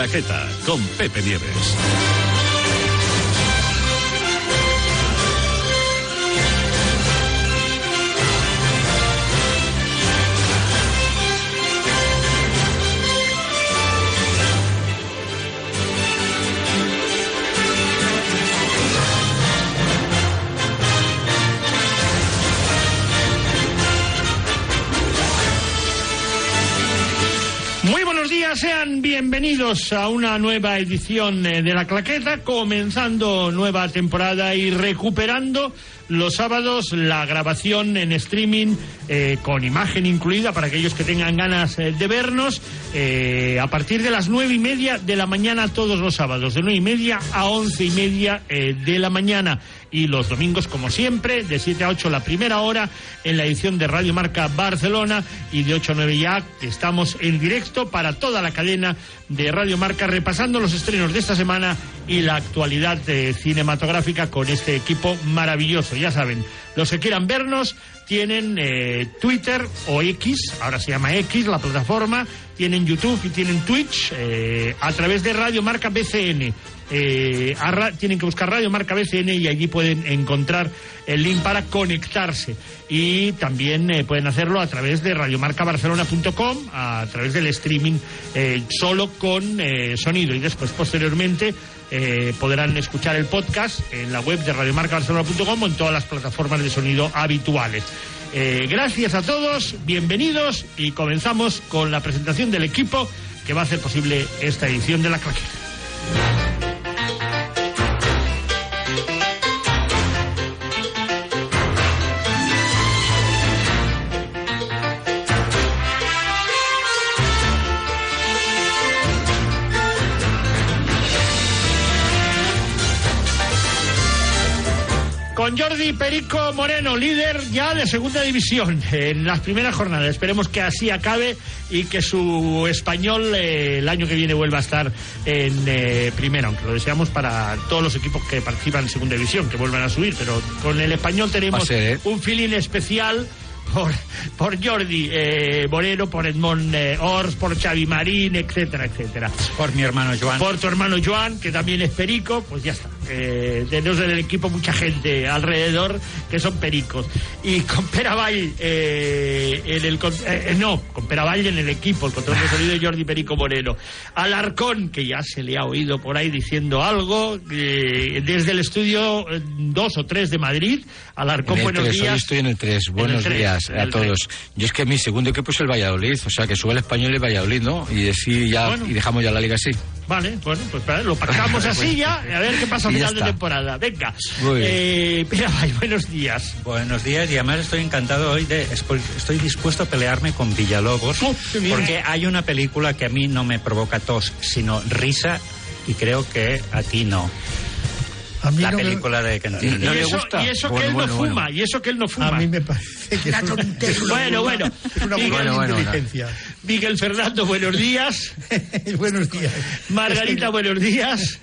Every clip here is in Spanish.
La Claqueta con Pepe Nieves. A una nueva edición de La Claqueta, comenzando nueva temporada y recuperando los sábados la grabación en streaming eh, con imagen incluida para aquellos que tengan ganas eh, de vernos eh, a partir de las nueve y media de la mañana todos los sábados, de nueve y media a once y media de la mañana y los domingos como siempre de 7 a 8 la primera hora en la edición de Radio Marca Barcelona y de 8 a 9 ya estamos en directo para toda la cadena de Radio Marca repasando los estrenos de esta semana y la actualidad cinematográfica con este equipo maravilloso. Ya saben, los que quieran vernos tienen eh, Twitter o X, ahora se llama X la plataforma, tienen YouTube y tienen Twitch eh, a través de Radio Marca BCN. Eh, tienen que buscar Radio Marca BCN y allí pueden encontrar el link para conectarse. Y también eh, pueden hacerlo a través de radiomarcabarcelona.com, a través del streaming eh, solo con eh, sonido. Y después, posteriormente, eh, podrán escuchar el podcast en la web de radiomarcabarcelona.com o en todas las plataformas de sonido habituales. Eh, gracias a todos, bienvenidos y comenzamos con la presentación del equipo que va a hacer posible esta edición de La Claqueta. Con Jordi Perico Moreno, líder ya de segunda división en las primeras jornadas. Esperemos que así acabe y que su español eh, el año que viene vuelva a estar en eh, primera, aunque lo deseamos para todos los equipos que participan en segunda división, que vuelvan a subir. Pero con el español tenemos ser, ¿eh? un feeling especial. Por, por Jordi eh, Moreno, por Edmond eh, Ors, por Xavi Marín, etcétera, etcétera. Por mi hermano Joan. Por tu hermano Joan, que también es perico, pues ya está. Eh, tenemos en el equipo mucha gente alrededor que son pericos. Y con Peravall, eh, en el, eh, no, con Peravall en el equipo, el control de sonido de Jordi Perico Moreno. Alarcón, que ya se le ha oído por ahí diciendo algo, eh, desde el estudio 2 o 3 de Madrid. Alarcón, buenos tres, hoy días. estoy en el 3. Buenos días a el todos. Yo es que mi segundo equipo es el Valladolid, o sea que sube el español y el Valladolid, ¿no? Y decir ya Bueno. y dejamos ya la liga así. Vale, bueno, pues para- lo pactamos así ya, a ver qué pasa a final de temporada. Venga. Muy bien. Eh, Peravall, buenos días. Buenos días y además estoy encantado hoy de estoy, dispuesto a pelearme con Villalobos Oh, porque hay una película que a mí no me provoca tos sino risa y creo que a ti no. A mí La no me- película de. ¿No y, le eso, gusta? y eso que Bueno, él no bueno, fuma, bueno. y eso que él no fuma. A mí me parece que es una, Bueno, bueno. es una Miguel, buena bueno, inteligencia. Miguel Fernando, buenos días. Buenos días. Margarita, buenos días.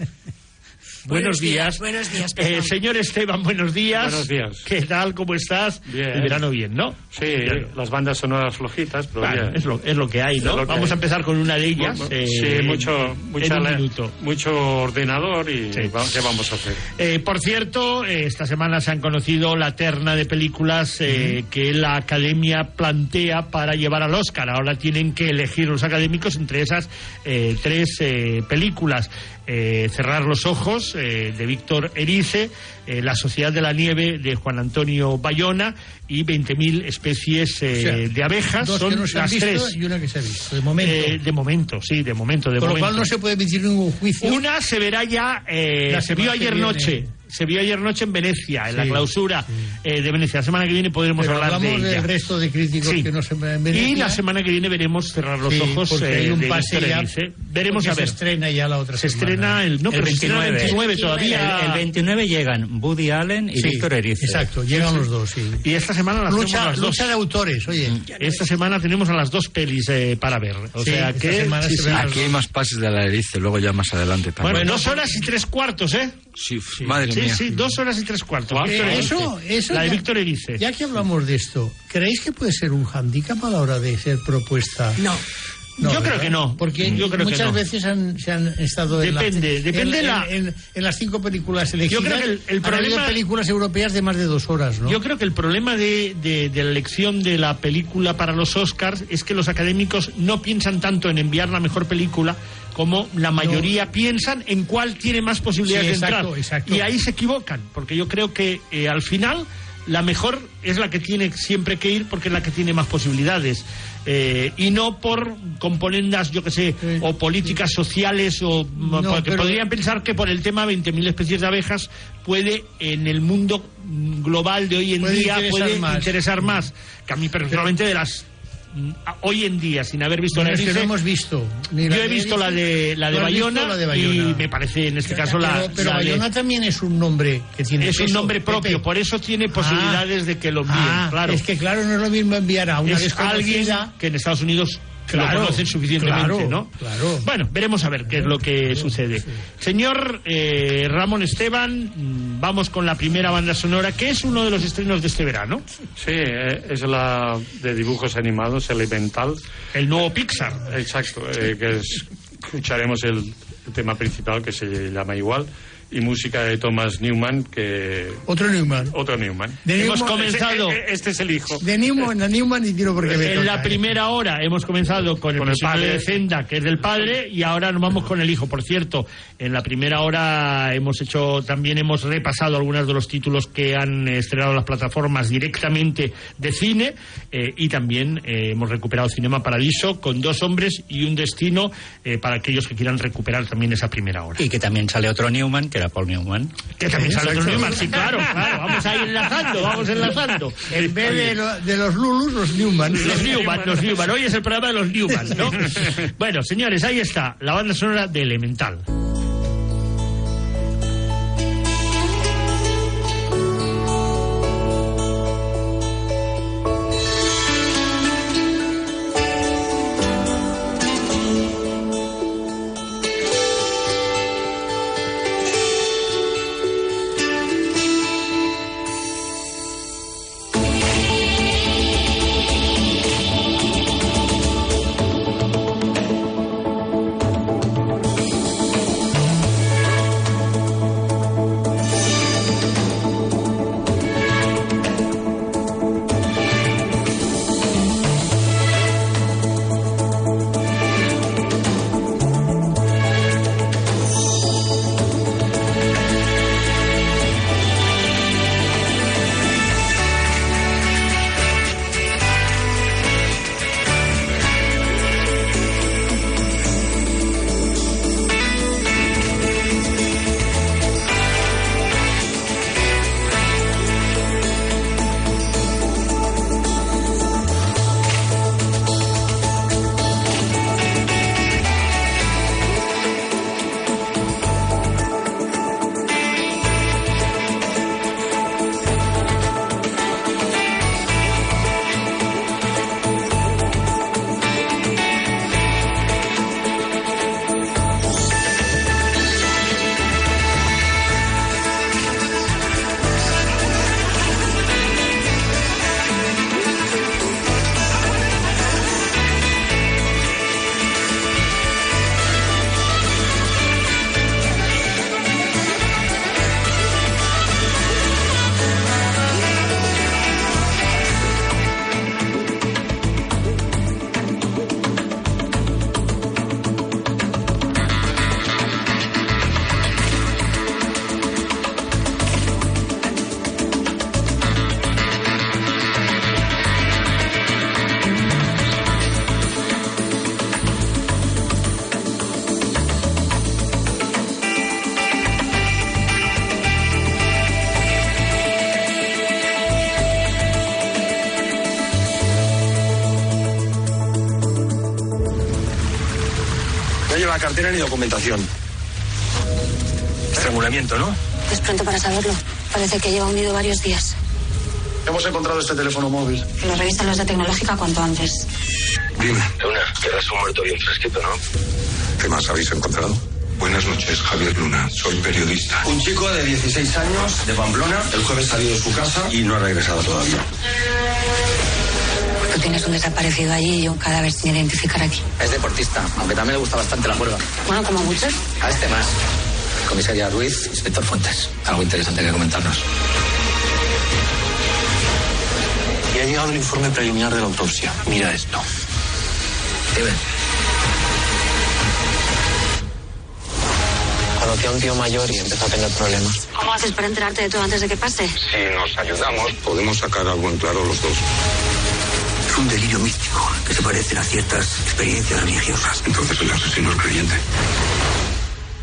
Buenos días. buenos días, Eh, señor Esteban, buenos días. Buenos días. ¿Qué tal? ¿Cómo estás? Bien. El verano bien, ¿no? Sí, Bien. las bandas sonoras flojitas, pero bien. es, lo, es lo que hay, ¿no? Que Vamos hay. a empezar con una de ellas. Eh, sí, mucho, en mucha un le- minuto. mucho ordenador y Sí. va- ¿qué vamos a hacer? Eh, por cierto, eh, esta semana se han conocido la terna de películas eh, que la Academia plantea para llevar al Oscar. Ahora tienen que elegir los académicos entre esas eh, tres eh, películas. Eh, Cerrar los ojos, eh, de Víctor Erice, eh, La Sociedad de la Nieve, de Juan Antonio Bayona, y 20.000 especies eh, O sea, de abejas. Dos Son que no se han las visto tres. y una que se ha visto, de momento. Eh, de momento, sí, de momento, de lo momento. cual no se puede emitir ningún juicio. Una se verá ya, eh, La se vio ayer noche, se vio ayer noche en Venecia, en la Sí, clausura sí. eh, de Venecia. La semana que viene podremos Pero hablar de hablamos ella. del resto de críticos Sí. que no se en Venecia. y la semana que viene veremos cerrar los Sí, ojos porque eh, hay un de pase ya, Erice. Veremos a ver. Se estrena ya la otra Se semana. estrena el no, El pero se estrena el 29. 29 todavía. El, el 29 llegan Woody Allen y Sí, Víctor Erice. Exacto, llegan los dos, sí. Y esta semana las Lucha, las dos. lucha de autores, oye. Esta semana tenemos a las dos pelis eh, para ver. O Sí, sea que semana sí, se sí. ven Aquí hay más pases de la Erice, luego ya más adelante también. Bueno, dos horas y tres cuartos, ¿eh? Sí, madre Sí, mía. sí, dos horas y tres cuartos. Eh, eso, eso la de Víctor Erice. Ya que hablamos de esto, ¿creéis que puede ser un hándicap a la hora de ser propuesta? No, Yo creo que no. Porque Yo creo que muchas no. veces han, se han estado en, Depende, la- depende en, la- en- en las cinco películas elegidas. Yo creo que el- el problema- películas europeas de más de dos horas, ¿no? Yo creo que el problema de, de- de la elección de la película para los Oscars es que los académicos no piensan tanto en enviar la mejor película como la mayoría piensan en cuál tiene más posibilidades Sí, de entrar. exacto. Y ahí se equivocan, porque yo creo que eh, al final la mejor es la que tiene siempre que ir porque es la que tiene más posibilidades. Eh, y no por componendas, yo que sé, o políticas sociales, o No, porque pero- podrían pensar que por el tema 20.000 especies de abejas puede en el mundo global de hoy en Puede día interesar puede más. interesar más que a mí personalmente de las hoy en día sin haber visto la no Erice, hemos visto. ni yo he de visto Erice, la de la de ¿tú has visto Bayona, la de y me parece en este caso la, pero pero la de- Bayona también es un nombre que tiene es un nombre propio, Pepe. por eso tiene Ah. posibilidades de que lo envíen, Ah, claro. Es que claro, no es lo mismo enviar a una es alguien que en Estados Unidos Claro, lo conocen suficientemente, claro, ¿no? claro. Bueno, veremos a ver qué es lo que sucede. Señor eh, Ramón Esteban, mm, vamos con la primera banda sonora, que es uno de los estrenos de este verano, Sí, eh, es la de dibujos animados, Elemental. el nuevo Pixar. Exacto, eh, que es- escucharemos el tema principal que se llama igual y música de Thomas Newman, que Otro Newman. otro Newman. De Hemos Newman- comenzado- Este, este es el hijo. De Newman a Newman y tiro porque me En toca, la ¿eh? primera hora hemos comenzado con el, Con el padre. de Zenda, que es del padre, y ahora nos vamos con el hijo. Por cierto, en la primera hora hemos hecho, también hemos repasado algunos de los títulos que han estrenado las plataformas directamente de cine, eh, y también eh, hemos recuperado Cinema Paradiso con dos hombres y un destino eh, para aquellos que quieran recuperar también esa primera hora. Y que también sale otro Newman, que era Paul Newman. Que también sale Exacto. Newman, sí, claro, claro, vamos a ir enlazando, vamos enlazando. En vez de, lo- de los Lulus, los Newman. Los Newman, los Newman. Hoy es el programa de los Newman, ¿no? Bueno, señores, ahí está, la banda sonora de Elemental. Cartera ni documentación. Estrangulamiento, ¿no? Es pronto para saberlo. Parece que lleva hundido varios días. Hemos encontrado este teléfono móvil. Lo revisen los de tecnológica cuanto antes. Dime. Luna, querrás un muerto bien fresquito, ¿no? ¿Qué más habéis encontrado? Buenas noches, Javier Luna. Soy periodista. Un chico de 16 años, de Pamplona, el jueves salió de su casa y no ha regresado todavía. Tienes un desaparecido allí y un cadáver sin identificar aquí. Es deportista, aunque también le gusta bastante la juerga. Bueno, como muchos. A este más. Comisaria Ruiz, inspector Fuentes. Algo interesante que comentarnos. Y ha llegado el informe preliminar de la autopsia. Mira esto. Dime. Conocí a un tío mayor y empezó a tener problemas. ¿Cómo haces para enterarte de todo antes de que pase? Si nos ayudamos, podemos sacar algo en claro los dos. Es un delirio místico que se parece a ciertas experiencias religiosas. Entonces el asesino es creyente.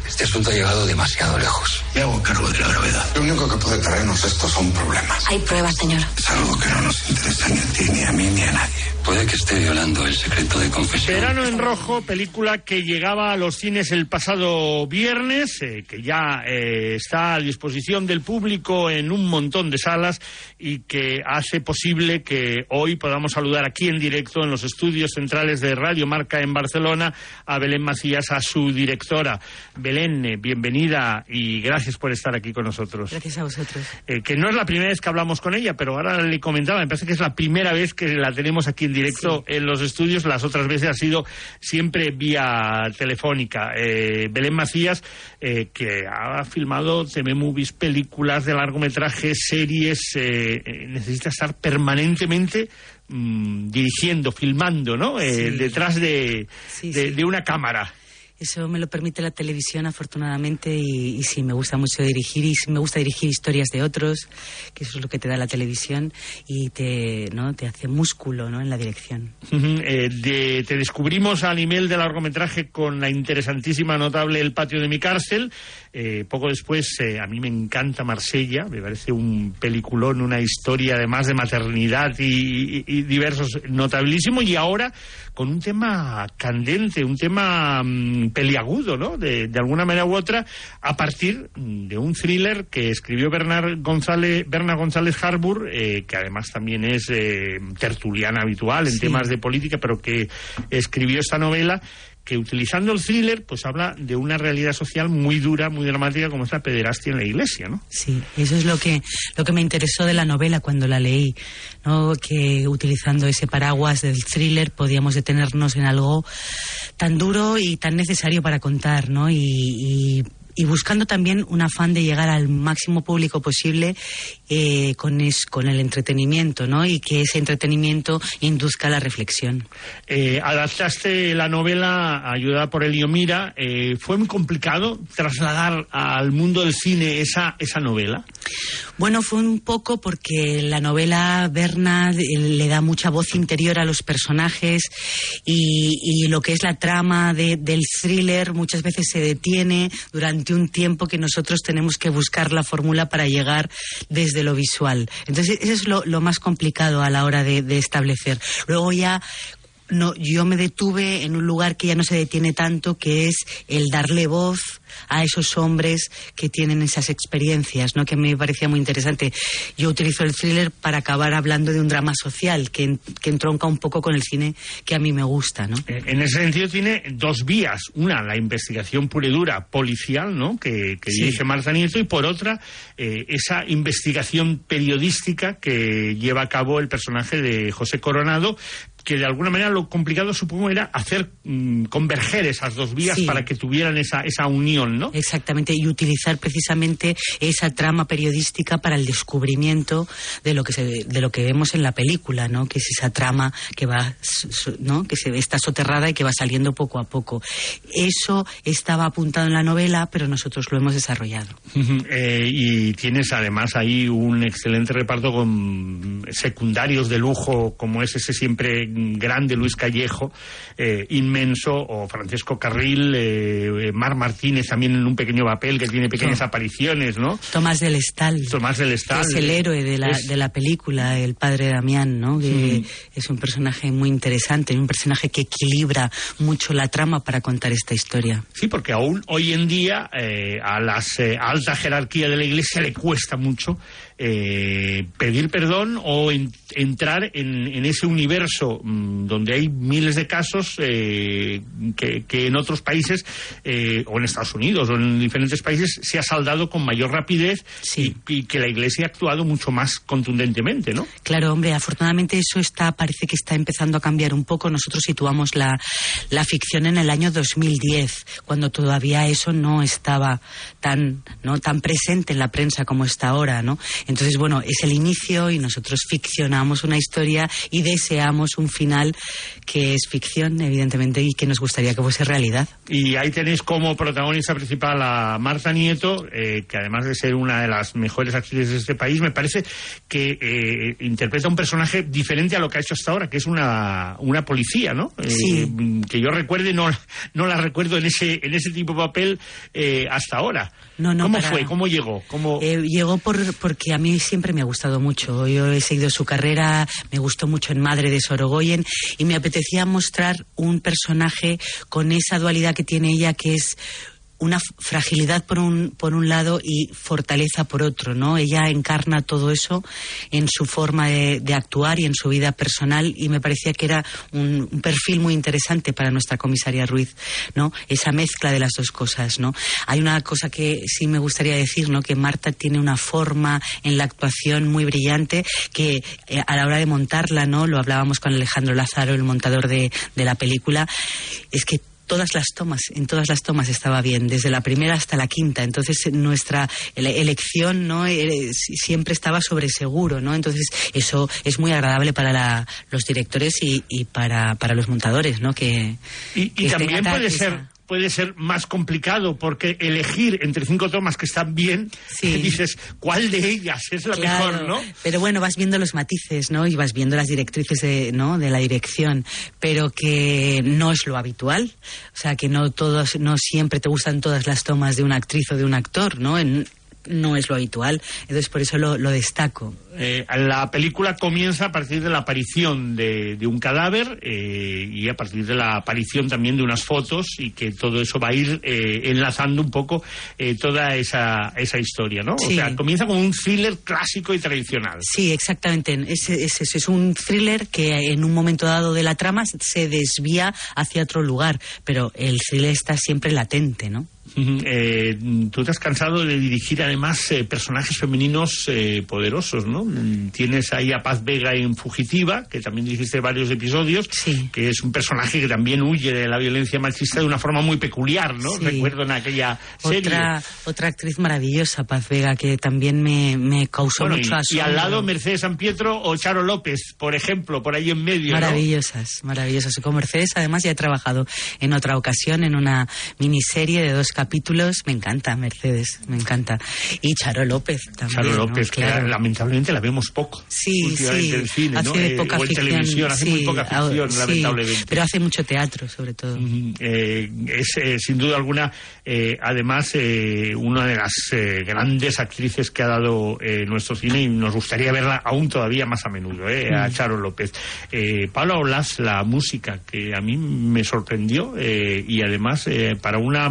Este asunto ha llegado demasiado lejos. Me hago cargo de la gravedad. Lo único que puede traernos esto son problemas. Hay pruebas, señor. Es algo que no nos interesa ni a ti, ni a mí, ni a nadie. Puede que esté violando el secreto de confesión. Verano en Rojo, película que llegaba a los cines el pasado viernes, eh, que ya eh, está a disposición del público en un montón de salas y que hace posible que hoy podamos saludar aquí en directo en los estudios centrales de Radio Marca en Barcelona a Belén Macías, a su directora. Belén, eh, bienvenida y gracias por estar aquí con nosotros. Gracias a vosotros. Eh, que no es la primera vez que hablamos con ella, pero ahora le comentaba, me parece que es la primera vez que la tenemos aquí en directo en los estudios. Las otras veces ha sido siempre vía telefónica. Eh, Belén Macías, eh, que ha filmado TV Movies, películas de largometraje, series, eh, necesita estar permanentemente mm, dirigiendo, filmando, ¿no? Sí. detrás de, Sí, de- sí. de una cámara. Eso me lo permite la televisión, afortunadamente, y, y sí, me gusta mucho dirigir, y sí, me gusta dirigir historias de otros, que eso es lo que te da la televisión, y te, ¿no? te hace músculo ¿no? en la dirección. Eh, de- te descubrimos a nivel de largometraje con la interesantísima, notable El patio de mi cárcel. Eh, poco después, eh, a mí me encanta Marsella, me parece un peliculón, una historia además de maternidad y, y- y diversos, notabilísimo. Y ahora con un tema candente, un tema mm, peliagudo, ¿no? De, de alguna manera u otra, a partir de un thriller que escribió Bernard González, Bernard González Harbour, eh, que además también es eh, tertuliana habitual en Sí. temas de política, pero que escribió esta novela que utilizando el thriller, pues habla de una realidad social muy dura, muy dramática, como es la pederastia en la iglesia, ¿no? Sí, eso es lo que, lo que me interesó de la novela cuando la leí, ¿no? que utilizando ese paraguas del thriller podíamos detenernos en algo tan duro y tan necesario para contar, ¿no? y, y- y buscando también un afán de llegar al máximo público posible eh, con, es- con el entretenimiento, ¿no? Y que ese entretenimiento induzca la reflexión. Eh, adaptaste la novela ayudada por Elio Mira. Eh, ¿Fue muy complicado trasladar al mundo del cine esa, esa novela? Bueno, fue un poco porque la novela Bernard eh, le da mucha voz interior a los personajes y, y lo que es la trama de- del thriller muchas veces se detiene durante un tiempo que nosotros tenemos que buscar la fórmula para llegar desde lo visual. Entonces, eso es lo, más complicado a la hora de, de establecer. Luego ya no, yo me detuve en un lugar que ya no se detiene tanto, que es el darle voz a esos hombres que tienen esas experiencias, ¿no? Que me parecía muy interesante. Yo utilizo el thriller para acabar hablando de un drama social que, que entronca un poco con el cine que a mí me gusta, ¿no? Eh, En ese sentido tiene dos vías. Una, la investigación pura y dura policial, ¿no? Que, que Sí. dirige Marta Nieto. Y por otra, eh, esa investigación periodística que lleva a cabo el personaje de José Coronado que de alguna manera lo complicado supongo era hacer mm, converger esas dos vías Sí. para que tuvieran esa, esa unión, ¿no? Exactamente, y utilizar precisamente esa trama periodística para el descubrimiento de lo que se, de lo que vemos en la película, ¿no? Que es esa trama que va, ¿no? Que se está soterrada y que va saliendo poco a poco. Eso estaba apuntado en la novela, pero nosotros lo hemos desarrollado. Eh, y tienes además ahí un excelente reparto con secundarios de lujo, como es ese siempre grande Luis Callejo, eh, inmenso, o Francesco Carril, eh, Mar Martínez también en un pequeño papel que tiene pequeñas Sí. apariciones, ¿no? Tomás del Estal. Tomás del Estal. que es el héroe de la, Es- de la película, el padre Damián, ¿no? Que es un personaje muy interesante, un personaje que equilibra mucho la trama para contar esta historia. Sí, porque aún hoy en día eh, a la alta jerarquía de la Iglesia le cuesta mucho eh, pedir perdón o en- entrar en, en ese universo mm, donde hay miles de casos eh, que, que en otros países, eh, o en Estados Unidos, o en diferentes países, se ha saldado con mayor rapidez y, y que la Iglesia ha actuado mucho más contundentemente, ¿no? Claro, hombre, afortunadamente eso está, parece que está empezando a cambiar un poco. Nosotros situamos la, la ficción en el año 2010, cuando todavía eso no estaba tan, ¿no? tan presente en la prensa como está ahora, ¿no? Entonces, bueno, es el inicio y nosotros ficcionamos una historia y deseamos un final que es ficción, evidentemente, y que nos gustaría que fuese realidad. Y ahí tenéis como protagonista principal a Marta Nieto, eh, que además de ser una de las mejores actrices de este país, me parece que eh, interpreta un personaje diferente a lo que ha hecho hasta ahora, que es una, una policía, ¿no? Eh, Sí. que yo recuerde, no, no la recuerdo en ese, en ese tipo de papel eh, hasta ahora. No, no, ¿Cómo para- fue? ¿Cómo llegó? ¿Cómo... Eh, llegó por, porque a mí siempre me ha gustado mucho. Yo he seguido su carrera, me gustó mucho en Madre de Sorogoyen y me apetecía mostrar un personaje con esa dualidad que tiene ella, que es una fragilidad por un, por un lado y fortaleza por otro, ¿no? Ella encarna todo eso en su forma de, actuar y en su vida personal y me parecía que era un, un perfil muy interesante para nuestra comisaria Ruiz, ¿no? Esa mezcla de las dos cosas, ¿no? Hay una cosa que sí me gustaría decir, ¿no? Que Marta tiene una forma en la actuación muy brillante que eh, a la hora de montarla, ¿no? Lo hablábamos con Alejandro Lázaro, el montador de, de la película, es que todas las tomas, en todas las tomas estaba bien, desde la primera hasta la quinta. Entonces nuestra ele- elección no Eh, si- siempre estaba sobre seguro, ¿no? Entonces eso es muy agradable para la- los directores y, y para, para los montadores, ¿no? Que, Y, que y estén también puede esa- ser puede ser más complicado porque elegir entre cinco tomas que están bien, dices, ¿cuál de ellas es la Claro, mejor, no? Pero bueno, vas viendo los matices, ¿no? Y vas viendo las directrices de, ¿no? de la dirección, pero que no es lo habitual. O sea, que no todos, no siempre te gustan todas las tomas de una actriz o de un actor, ¿no? En- no es lo habitual. Entonces, por eso lo, lo destaco. Eh, la película comienza a partir de la aparición de, de un cadáver eh, y a partir de la aparición también de unas fotos y que todo eso va a ir eh, enlazando un poco toda esa, esa historia, ¿no? O sea, comienza como un thriller clásico y tradicional. Sí, exactamente. Es, es, es, es un thriller que en un momento dado de la trama se desvía hacia otro lugar, pero el thriller está siempre latente, ¿no? Eh, tú te has cansado de dirigir además eh, personajes femeninos eh, poderosos, ¿no? Mm, Tienes ahí a Paz Vega en Fugitiva, que también dirigiste varios episodios, que es un personaje que también huye de la violencia machista de una forma muy peculiar, ¿no? Sí. Recuerdo en aquella serie. Otra, otra actriz maravillosa, Paz Vega, que también me, me causó Bueno, mucho y, y asombro. al lado Mercedes San Pietro o Charo López, por ejemplo, por ahí en medio. ¿no? Maravillosas, maravillosas. Con Mercedes, además, ya he trabajado en otra ocasión en una miniserie de dos capítulos. Me encanta Mercedes, me encanta. Y Charo López también. Charo ¿no? López, que Claro. lamentablemente la vemos poco. Sí, sí. en cine, hace ¿no? Eh, poca o en ficción. televisión, hace muy sí, poca ah, ficción, sí, lamentablemente. Pero hace mucho teatro, sobre todo. Eh, es eh, sin duda alguna, eh, además, eh, una de las eh, grandes actrices que ha dado nuestro cine y nos gustaría verla aún todavía más a menudo, eh, a Mm. Charo López. Paula Olas, la música, que a mí me sorprendió y además para una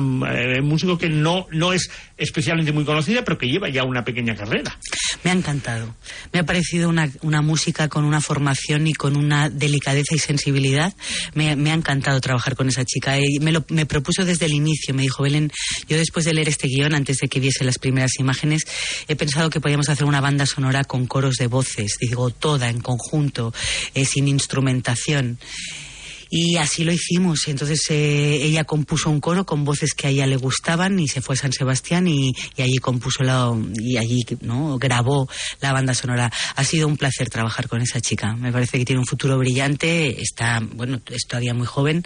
músico que no, no es especialmente muy conocida, pero que lleva ya una pequeña carrera. Me ha encantado. Me ha parecido una, una música con una formación y con una delicadeza y sensibilidad. Me, ha encantado trabajar con esa chica. Eh, me, lo, me propuso desde el inicio. Me dijo, Belén, yo después de leer este guion, antes de que viese las primeras imágenes, he pensado que podíamos hacer una banda sonora con coros de voces, digo, toda en conjunto, eh, sin instrumentación. Y así lo hicimos. Entonces eh, ella compuso un coro con voces que a ella le gustaban y se fue a San Sebastián y, y allí compuso la, y allí no grabó la banda sonora. Ha sido un placer trabajar con esa chica. Me parece que tiene un futuro brillante. Está bueno, es todavía muy joven,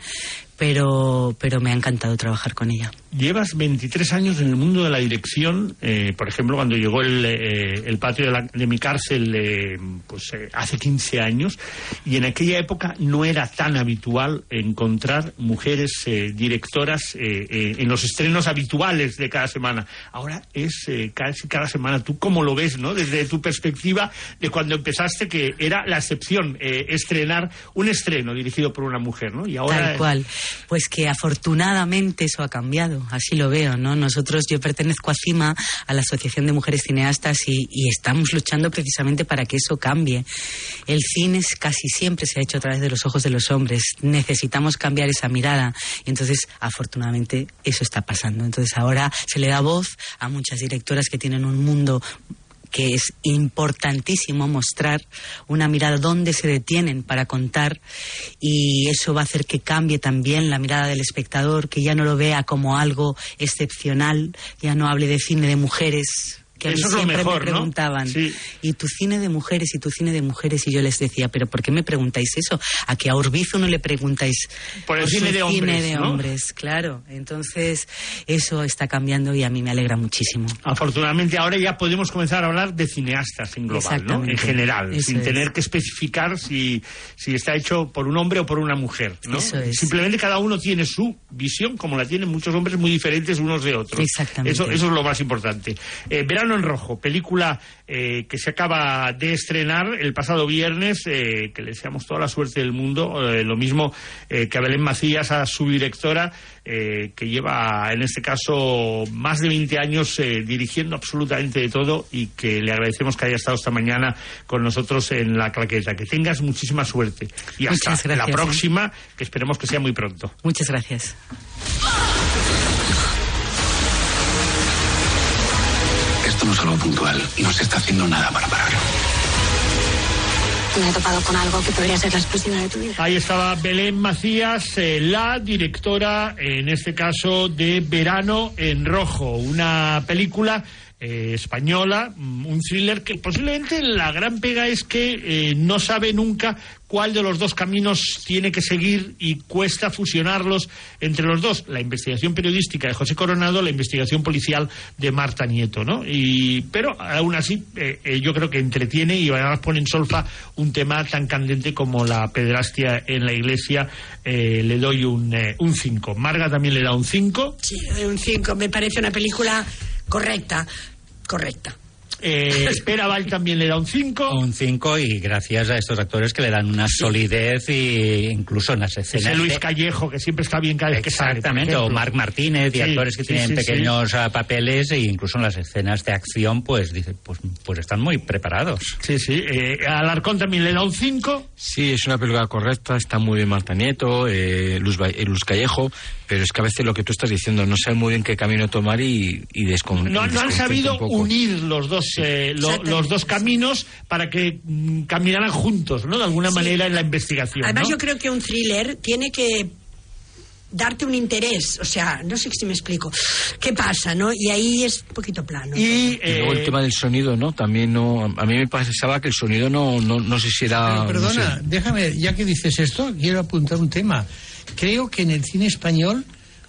pero pero me ha encantado trabajar con ella. Llevas 23 años en el mundo de la dirección. eh, por ejemplo, cuando llegó el, eh, el patio de, la- de mi cárcel, eh, pues eh, hace 15 años, y en aquella época no era tan habitual encontrar mujeres eh, directoras eh, en los estrenos habituales de cada semana. Ahora es eh, casi cada semana. ¿Tú cómo lo ves, no? Desde tu perspectiva de cuando empezaste, que era la excepción, eh, estrenar un estreno dirigido por una mujer, ¿no? Y ahora... Tal cual. Pues que afortunadamente eso ha cambiado, así lo veo, ¿no? Nosotros, yo pertenezco a CIMA, a la Asociación de Mujeres Cineastas, y, estamos luchando precisamente para que eso cambie. El cine casi siempre se ha hecho a través de los ojos de los hombres. Necesitamos cambiar esa mirada. Y entonces, afortunadamente, eso está pasando. Entonces ahora se le da voz a muchas directoras que tienen un mundo que es importantísimo mostrar una mirada donde se detienen para contar y eso va a hacer que cambie también la mirada del espectador, que ya no lo vea como algo excepcional, ya no hable de cine de mujeres. Que a mí Eso es lo siempre mejor, me ¿no? preguntaban, Sí. y tu cine de mujeres, y tu cine de mujeres, y yo les decía, pero ¿por qué me preguntáis eso? A que a Urbizo no le preguntáis Por el cine de hombres, cine de ¿no? hombres, claro. Entonces, eso está cambiando y a mí me alegra muchísimo. Afortunadamente ahora ya podemos comenzar a hablar de cineastas en global, ¿no? En general, Eso sin es. tener que especificar si, si está hecho por un hombre o por una mujer, ¿no? Eso es. Simplemente cada uno tiene su visión, como la tienen muchos hombres muy diferentes unos de otros. Exactamente. Eso, eso es lo más importante. Eh, Verano en Rojo, película eh, que se acaba de estrenar el pasado viernes, eh, que le deseamos toda la suerte del mundo, eh, lo mismo eh, que a Belén Macías, a su directora, eh, que lleva en este caso más de 20 años eh, dirigiendo absolutamente de todo y que le agradecemos que haya estado esta mañana con nosotros en la claqueta. Que tengas muchísima suerte. Y hasta gracias, la próxima, que esperemos que sea muy pronto. Muchas gracias. Es algo puntual. No se está haciendo nada para pararlo. Me he topado con algo que podría ser la explosión de tu vida. Ahí estaba Belén Macías, eh, la directora, en este caso, de Verano en Rojo, una película eh, española, mm, un thriller que posiblemente la gran pega es que eh, no sabe nunca cuál de los dos caminos tiene que seguir y cuesta fusionarlos entre los dos. La investigación periodística de José Coronado, la investigación policial de Marta Nieto, ¿no? Y, pero aún así eh, eh, yo creo que entretiene y además pone en solfa un tema tan candente como la pederastia en la iglesia. Eh, le doy un 5. Marga también le da un 5. Sí, un 5. Me parece una película correcta. Correcta. Eh, Peraval también le da un 5. Un 5 y gracias a estos actores que le dan una solidez y incluso en las escenas. Ese Luis Callejo, que siempre está bien cada vez que sale. Exactamente, o. Marc Martínez y Sí, actores que sí, tienen sí, pequeños ah, papeles e incluso en las escenas de acción, pues dice, pues, pues están muy preparados. Sí, sí. Eh, Alarcón también le da un 5. Sí, es una película correcta, está muy bien Marta Nieto, eh, Luz, eh, Luz Callejo, pero es que a veces lo que tú estás diciendo, no saben muy bien qué camino tomar y, y descon- No, y no han sabido un unir los dos, eh, lo- los dos caminos para que mm, caminaran juntos, ¿no? De alguna manera en la investigación. Además, ¿no? yo creo que un thriller tiene que darte un interés. O sea, no sé si me explico. ¿Qué pasa, no? Y ahí es un poquito plano. Y, Y luego el tema del sonido, ¿no? También no. A mí me pasaba que el sonido no, no, no sé si era. Pero perdona, no sé. déjame, ya que dices esto, quiero apuntar un tema. Creo que en el cine español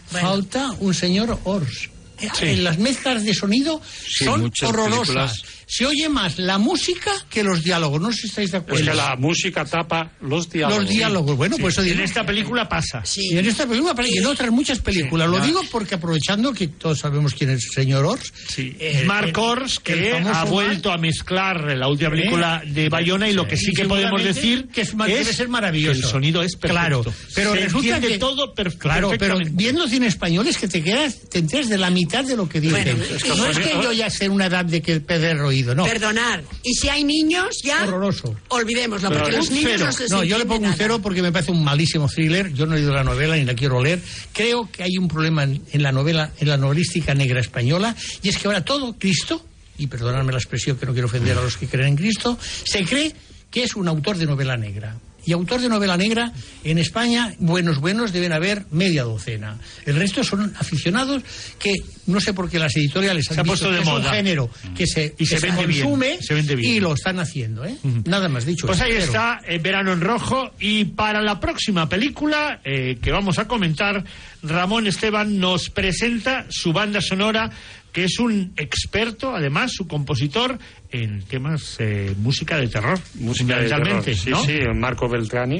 falta un señor Ors. Sí. En las mezclas de sonido Sí, son horrorosas. Se oye más la música que los diálogos. No sé si estáis de Es acuerdo. que la música tapa los diálogos. Los diálogos. Bueno, Sí, pues eso en esta película pasa. Y en esta película y en otras muchas películas. Lo digo porque aprovechando que todos sabemos quién es el señor Ors. Sí. eh, Mark el- Ors, que el ha Mark- vuelto a mezclar la última película de Bayona y lo que sí, Y que podemos decir que es, debe ser maravilloso. que el sonido es perfecto. Claro, pero Se resulta que todo per- Claro, pero viendo cine español es que te quedas, te enteras de la mitad de lo que dicen. Bueno, es que no es pone- que yo ya sé una edad de que perder oído, no. Perdonar. Y si hay niños, ya. Horroroso. Olvidémoslo, porque Pero los niños cero. no se les No, yo le pongo un cero porque me parece un malísimo thriller. Yo no he leído la novela ni la quiero leer. Creo que hay un problema en, en la novela, en la novelística negra española, y es que ahora todo Cristo, y perdonadme la expresión que no quiero ofender a los que creen en Cristo, se cree que es un autor de novela negra. Y autor de novela negra, en España, buenos, buenos, deben haber media docena. El resto son aficionados que no sé por qué las editoriales Se han ha visto puesto de que es un moda. género que se, Y se vende bien, consume se vende bien. y lo están haciendo, ¿eh? Nada más dicho. Pues ahí está, eh, Verano en Rojo. Y para la próxima película eh, que vamos a comentar, Ramón Esteban nos presenta su banda sonora que es un experto, además, su compositor, en temas eh, música de terror, Música de terror. Sí, ¿no? sí, Marco Beltrani.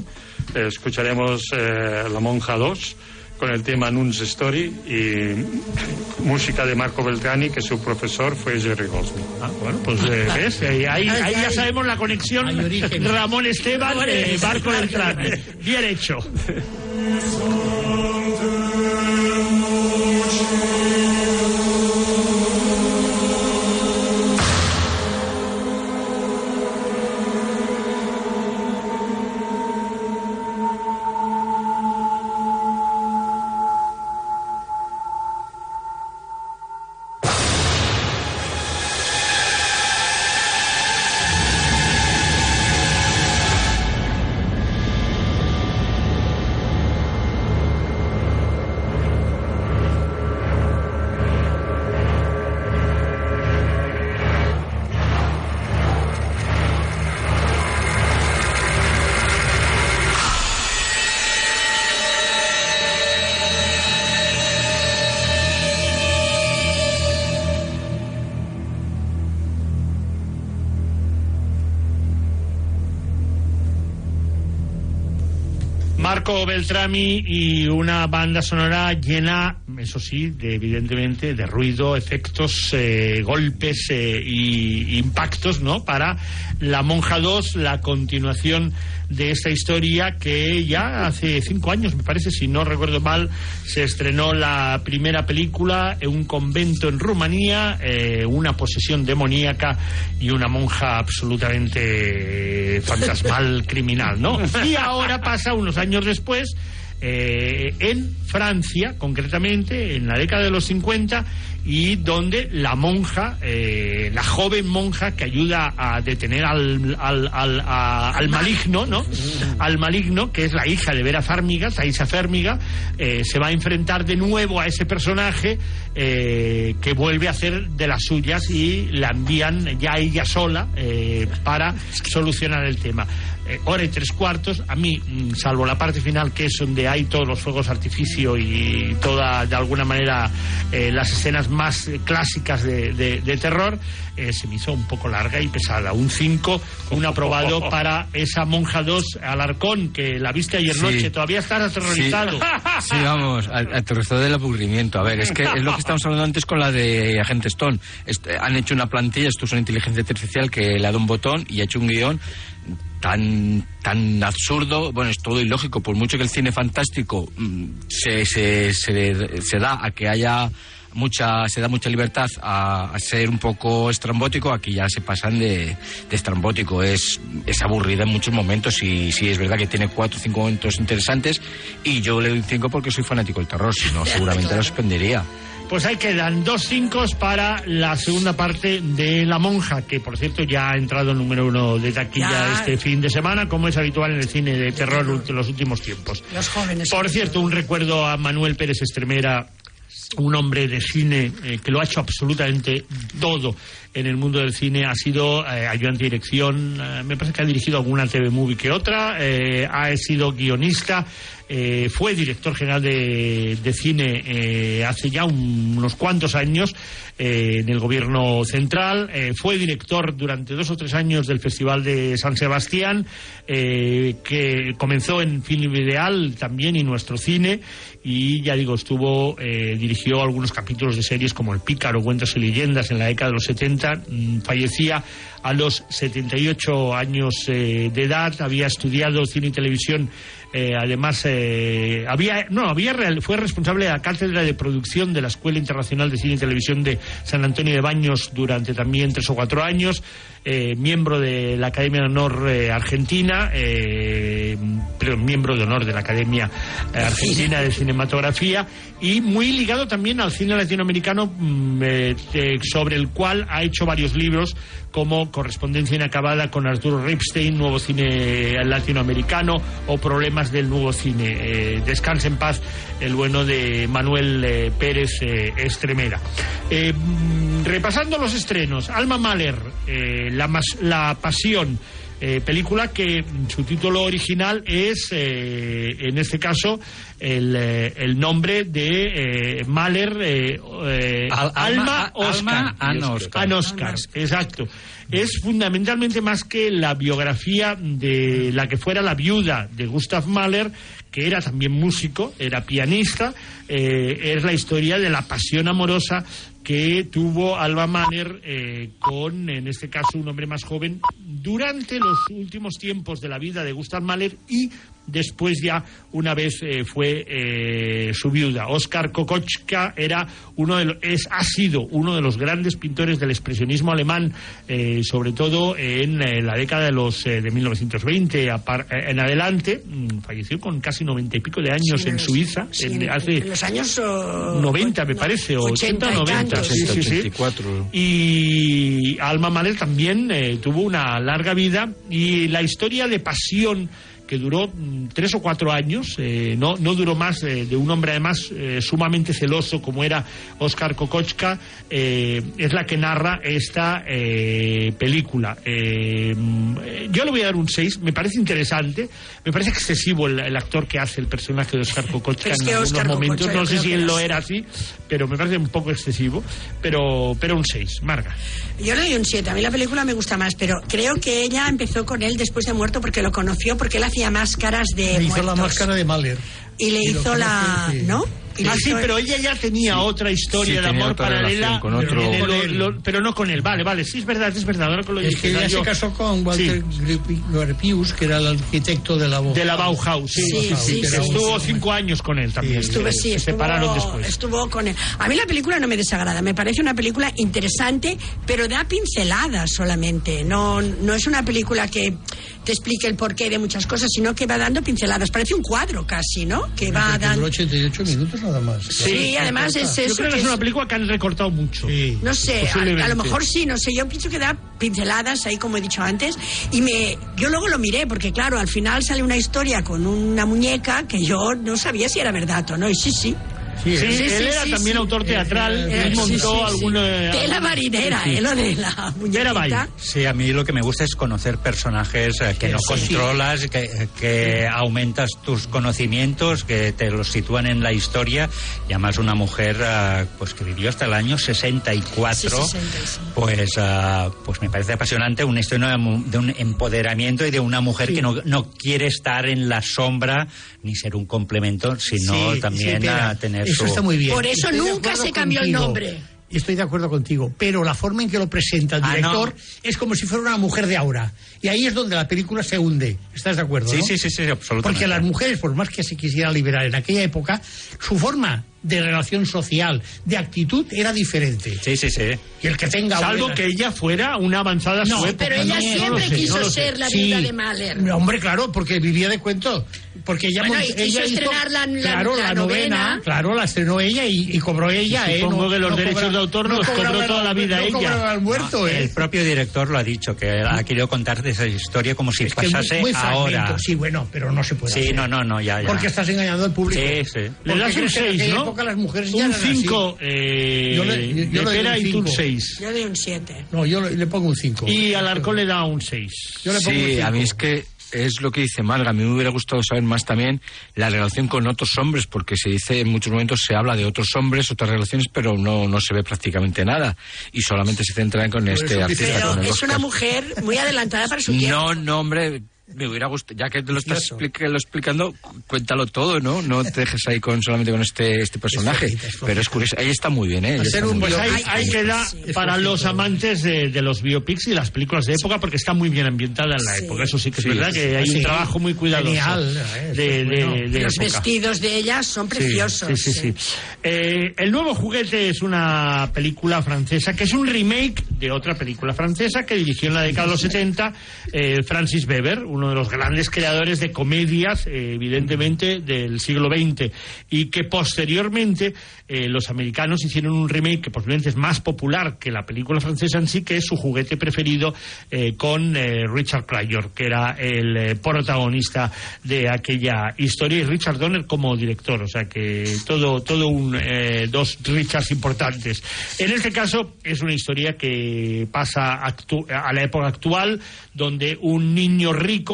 Eh, escucharemos eh, La Monja 2 con el tema Nuns Story y música de Marco Beltrani, que su profesor fue Jerry Goldsmith. Ah, bueno, pues eh, ves, ahí, ahí- ahí ya sabemos la conexión. Ramón Esteban, eh, Marco Beltrán. Bien hecho. Beltrami y una banda sonora llena, eso sí, de, evidentemente, de ruido, efectos, eh, golpes eh, y impactos, ¿no? Para La Monja 2, la continuación de esta historia que ya hace cinco años, me parece, si no recuerdo mal, se estrenó la primera película en un convento en Rumanía, eh, una posesión demoníaca y una monja absolutamente eh, fantasmal criminal, ¿no? Y ahora pasa unos años después eh, en Francia, concretamente, en la década de los 50, y donde la monja, eh, la joven monja que ayuda a detener al, al, al, a- al maligno, ¿no? Al maligno, que es la hija de Vera Fármiga, Taisa Férmiga, eh, se va a enfrentar de nuevo a ese personaje eh, que vuelve a hacer de las suyas y la envían ya ella sola eh, para solucionar el tema. Hora y tres cuartos, a mí, mm, salvo la parte final que es donde hay todos los fuegos artificio y toda, de alguna manera, las escenas más eh, clásicas de, de- de terror, eh, se me hizo un poco larga y pesada. Un 5, un aprobado para esa monja 2 Alarcón, que la viste ayer Sí. noche, todavía estás aterrorizado. Sí, vamos, al- aterrorizado del aburrimiento. A ver, es que es lo que estábamos hablando antes con la de Agente Stone. Est- han hecho una plantilla, esto es una inteligencia artificial que le ha dado un botón y ha hecho un guion tan tan absurdo, bueno, es todo ilógico, por mucho que el cine fantástico mm, se, se, se, se da a que haya mucha se da mucha libertad a, a ser un poco estrambótico aquí ya se pasan de, de estrambótico es, es aburrida en muchos momentos y sí es verdad que tiene cuatro o cinco momentos interesantes y yo le doy un cinco porque soy fanático del terror si no seguramente la suspendería Pues ahí quedan dos cinco para la segunda parte de La Monja, que por cierto ya ha entrado en número uno de taquilla Ya. este fin de semana, como es habitual en el cine de terror en los últimos tiempos. Los jóvenes. Por cierto, un recuerdo a Manuel Pérez Estremera, un hombre de cine eh, que lo ha hecho absolutamente todo en el mundo del cine. Ha sido eh, ayudante de dirección, eh, me parece que ha dirigido alguna TV movie que otra, ha sido guionista, eh, fue director general de, de cine eh, hace ya un- unos cuantos años eh, en el gobierno central, eh, fue director durante dos o tres años del Festival de San Sebastián, que comenzó en Film Ideal también y nuestro cine, y ya digo, estuvo, dirigió algunos capítulos de series como El Pícaro, Cuentos y Leyendas en la década de los 70, mm, fallecía a los 78 años de edad, había estudiado cine y televisión eh, además, eh, había, no, había real- fue responsable de la cátedra de producción de la Escuela Internacional de Cine y Televisión de San Antonio de Baños durante también tres o cuatro años, eh, miembro de la Academia de Honor Argentina, perdón, miembro de honor de la Academia Argentina de Cinematografía y muy ligado también al cine latinoamericano mm, sobre el cual ha hecho varios libros como Correspondencia inacabada con Arturo Ripstein, Nuevo Cine Latinoamericano o Problemas del Nuevo Cine. Eh, descanse en paz el bueno de Manuel eh, Pérez eh, Estremera. Mm, Repasando los estrenos, Alma Mahler, la, mas- la Pasión, eh, película que su título original es, eh, en este caso, el, eh, el nombre de eh, Mahler, Al- Alma, Alma- Oscar. Alma an Oscar. An Oscar, exacto. Es fundamentalmente más que la biografía de la que fuera la viuda de Gustav Mahler, que era también músico, era pianista, eh, es la historia de la pasión amorosa que tuvo Alba Mahler eh, con, en este caso, un hombre más joven durante los últimos tiempos de la vida de Gustav Mahler y después ya una vez eh, fue eh, su viuda. Oscar Kokoschka era uno de los, es, ha sido uno de los grandes pintores del expresionismo alemán, eh, sobre todo en eh, la década de los eh, de 1920 a par- eh, en adelante. Mm, Falleció con casi noventa y pico de años Sí, en Suiza, sí, en- en- hace en los años oh, 90 me no, parece, o 80 o 80 y 90. tantos. Sí, sí, sí. 84. Y Alma Mahler también eh, tuvo una larga vida y la historia de pasión que duró mm, tres o cuatro años, eh, no, no duró más, eh, de un hombre además eh, sumamente celoso como era Oscar Kokoschka, eh, es la que narra esta eh, película. Eh, mm, yo le voy a dar un 6, me parece interesante, me parece excesivo el, el actor que hace el personaje de Oscar Kokoschka Es en que algunos Óscar momentos, Kokoschka no sé si él lo era así, pero me parece un poco excesivo, pero, pero un 6, Marga. Yo le doy un 7. A mí la película me gusta más, pero creo que ella empezó con él después de muerto porque lo conoció, porque él hacía máscaras de Le hizo la máscara de Mahler. Y le Y hizo la... ¿no? Ah, sí, pero ella ya tenía otra historia Sí, de amor paralela, con otro- pero, Con lo- él. lo- pero no con él. Vale, vale, sí es verdad, es verdad. Ahora que lo Es que ella yo- se casó con Walter Sí. Que era el arquitecto de la Bauhaus. de la Bauhaus, sí, Sí, sí, sí, sí, que sí, estuvo sí. cinco años con él también. Estuve, sí, se estuvo, separaron después. estuvo con él. A mí la película no me desagrada, me parece una película interesante, pero da pinceladas solamente. No, no es una película que te explique el porqué de muchas cosas, sino que va dando pinceladas. Parece un cuadro casi, ¿no? Que va duró dando... 88 minutos nada más. Sí, además es Yo eso creo que que es una película que han recortado mucho. Sí. No sé, a, a lo mejor sí, no sé. Yo pienso que da pinceladas ahí, como he dicho antes. Y me, yo luego lo miré, porque claro, al final sale una historia con una muñeca que yo no sabía si era verdad o no. Y sí, sí. Sí, Sí. Sí, él era sí, también sí. autor teatral, él montó sí, sí. alguna... Tela marinera, Sí. ¿eh? Lo de la muñequita. Sí, a mí lo que me gusta es conocer personajes eh, que no Sí. controlas, que, que aumentas tus conocimientos, que te los sitúan en la historia. Y además una mujer eh, pues que vivió hasta el año 64. Sí, 66. Pues, pues me parece apasionante una historia de un empoderamiento y de una mujer que no, no quiere estar en la sombra ni ser un complemento, sino Sí, también sí, a tener Eso su... está muy bien. Por eso Estoy nunca se cambió el nombre. Estoy de acuerdo contigo, pero la forma en que lo presenta el Ah, director no. es como si fuera una mujer de aura. Y ahí es donde la película se hunde. ¿Estás de acuerdo? Sí, no? sí, sí, sí, absolutamente. Porque las mujeres, por más que se quisiera liberar en aquella época, su forma de relación social, de actitud, era diferente. Sí, sí, sí. Y el que tenga Salvo buena- que ella fuera una avanzada No, época. Pero ella No, siempre sé, quiso ser la Sí. viuda de Mahler. No, hombre, claro, porque vivía de cuento. Porque ella, Bueno, quiso ella hizo, estrenar la- la- claro, la la, novena. novena, claro, la estrenó ella y, y cobró ella. Y ¿eh? supongo No- que los no derechos cobra- de autor no los cobró toda la vida no ella. al muerto, ¿eh? El propio director lo ha dicho, que ha querido contar esa historia como si Es pasase muy ahora. Sí, bueno, pero no se puede Sí, hacer. no, no, no, ya, ya. Porque estás engañando al público. Sí, sí. Le das un crees que en 6, aquella ¿no? Época las mujeres ya un así. 5 eh, Yo le- yo- yo de le doy Pera un y tú un cinco. 6. Yo le doy un 7. No, yo le, le pongo un 5. Y Alarcón le da un 6. Yo le pongo un Sí, a cinco. mí es que es lo que dice Marga. A mí me hubiera gustado saber más también la relación con otros hombres, porque se dice en muchos momentos se habla de otros hombres, otras relaciones, pero no, no se ve prácticamente nada. Y solamente se centra con este artista. Pero con el es Oscar. una mujer muy adelantada para su tiempo. No, no, hombre. Me hubiera gustado, ya que te lo estás explica- lo explicando, cu- cuéntalo todo, ¿no? No te dejes ahí con solamente con este, este personaje. flojita, es flojita. Pero es curioso, ella está muy bien, ¿eh? Ser un Pues ahí, ahí queda sí. para los amantes de, de los biopics y las películas de época, porque está muy bien ambientada en la Sí. época. Eso sí que es Sí, verdad sí, que hay un trabajo muy cuidadoso Genial, ¿eh? Eso de, es bueno. de- de Los época. vestidos de ella son Sí, preciosos. Sí, sí, sí. Eh, el nuevo juguete es una película francesa que es un remake de otra película francesa que dirigió en la década de los 70 eh, Francis Weber, uno de los grandes creadores de comedias, eh, evidentemente, del siglo XX, y que posteriormente eh, los americanos hicieron un remake que posiblemente es más popular que la película francesa en sí, que es su juguete preferido eh, con Richard Pryor, que era el protagonista de aquella historia, y Richard Donner como director, o sea que todo, todo un, dos Richards importantes. En este caso es una historia que pasa a la época actual, donde un niño rico,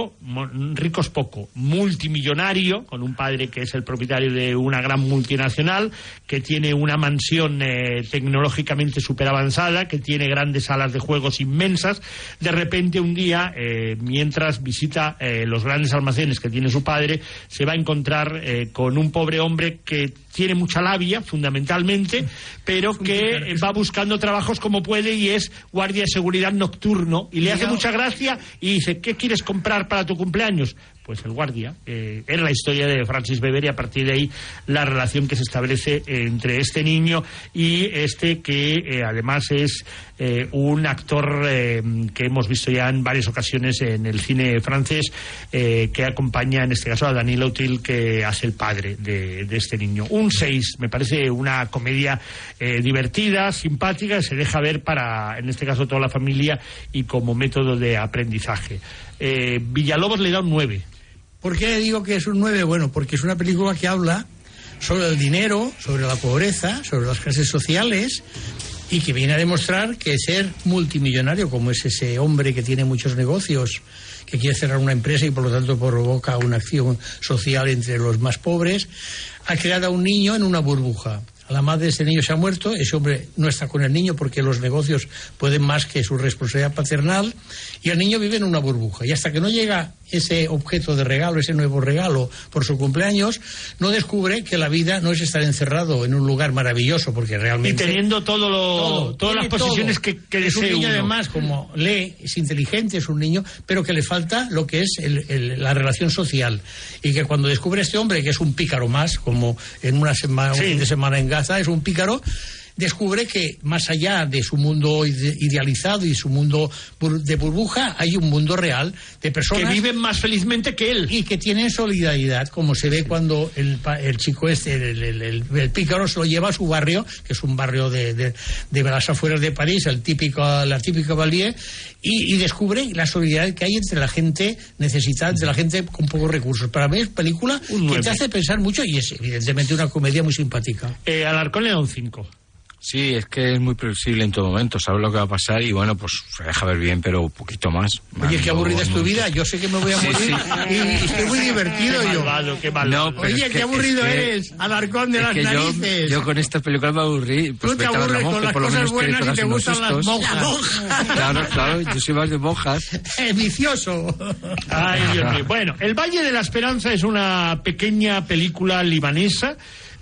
rico es poco, multimillonario, con un padre que es el propietario de una gran multinacional, que tiene una mansión eh, tecnológicamente súper avanzada, que tiene grandes salas de juegos inmensas, de repente un día, eh, mientras visita eh, los grandes almacenes que tiene su padre, se va a encontrar con un pobre hombre que tiene mucha labia, fundamentalmente, pero que va buscando trabajos como puede y es guardia de seguridad nocturno. Y le hace mucha gracia y dice, ¿qué quieres comprar para tu cumpleaños? Pues el guardia. Eh, es la historia de Francis Beber y a partir de ahí la relación que se establece entre este niño y este que eh, además es eh, un actor que hemos visto ya en varias ocasiones en el cine francés que acompaña en este caso a Daniel Lautil que hace el padre de, de este niño. Un 6, me parece una comedia divertida, simpática, se deja ver para en este caso toda la familia y como método de aprendizaje. Villalobos le da un 9 ¿Por qué digo que es un 9? Bueno, porque es una película que habla sobre el dinero, sobre la pobreza, sobre las clases sociales y que viene a demostrar que ser multimillonario, como es ese hombre que tiene muchos negocios, que quiere cerrar una empresa y por lo tanto provoca una acción social entre los más pobres, ha creado a un niño en una burbuja. La madre de ese niño se ha muerto, ese hombre no está con el niño porque los negocios pueden más que su responsabilidad paternal y el niño vive en una burbuja. Y hasta que no llega ese objeto de regalo, ese nuevo regalo por su cumpleaños, no descubre que la vida no es estar encerrado en un lugar maravilloso, porque realmente... Y teniendo todo lo, todas las posiciones que, que Es un niño además, como lee, es inteligente, es un niño, pero que le falta lo que es la relación social. Y que cuando descubre este hombre, que es un pícaro más, como en una semana, un fin de semana en Gaza, es un pícaro descubre que más allá de su mundo idealizado y su mundo de burbuja, hay un mundo real de personas que viven más felizmente que él y que tienen solidaridad, como se ve cuando el, el chico este, el, el, pícaro, se lo lleva a su barrio, que es un barrio de, de, de las afueras de París, el típico, la típica Valier, y, y, descubre la solidaridad que hay entre la gente necesitada, entre la gente con pocos recursos. Para mí es película que te hace pensar mucho y es evidentemente una comedia muy simpática. Eh, Alarcón le da un 5. Sí, es que es muy previsible en todo momento, sabe lo que va a pasar y bueno, pues se deja ver bien, pero un poquito más. Oye, qué aburrida es tu vida, yo sé que me voy a morir y, estoy muy divertido qué yo. Malvado, qué malvado. Oye, qué aburrido eres, alarcón de las narices. Yo, con esta película me aburrí. Pues Tú te aburres con las cosas buenas y te gustan las monjas. claro, claro, yo soy más de monjas. Es vicioso. Ay, Dios mío. Bueno, El Valle de la Esperanza es una pequeña película libanesa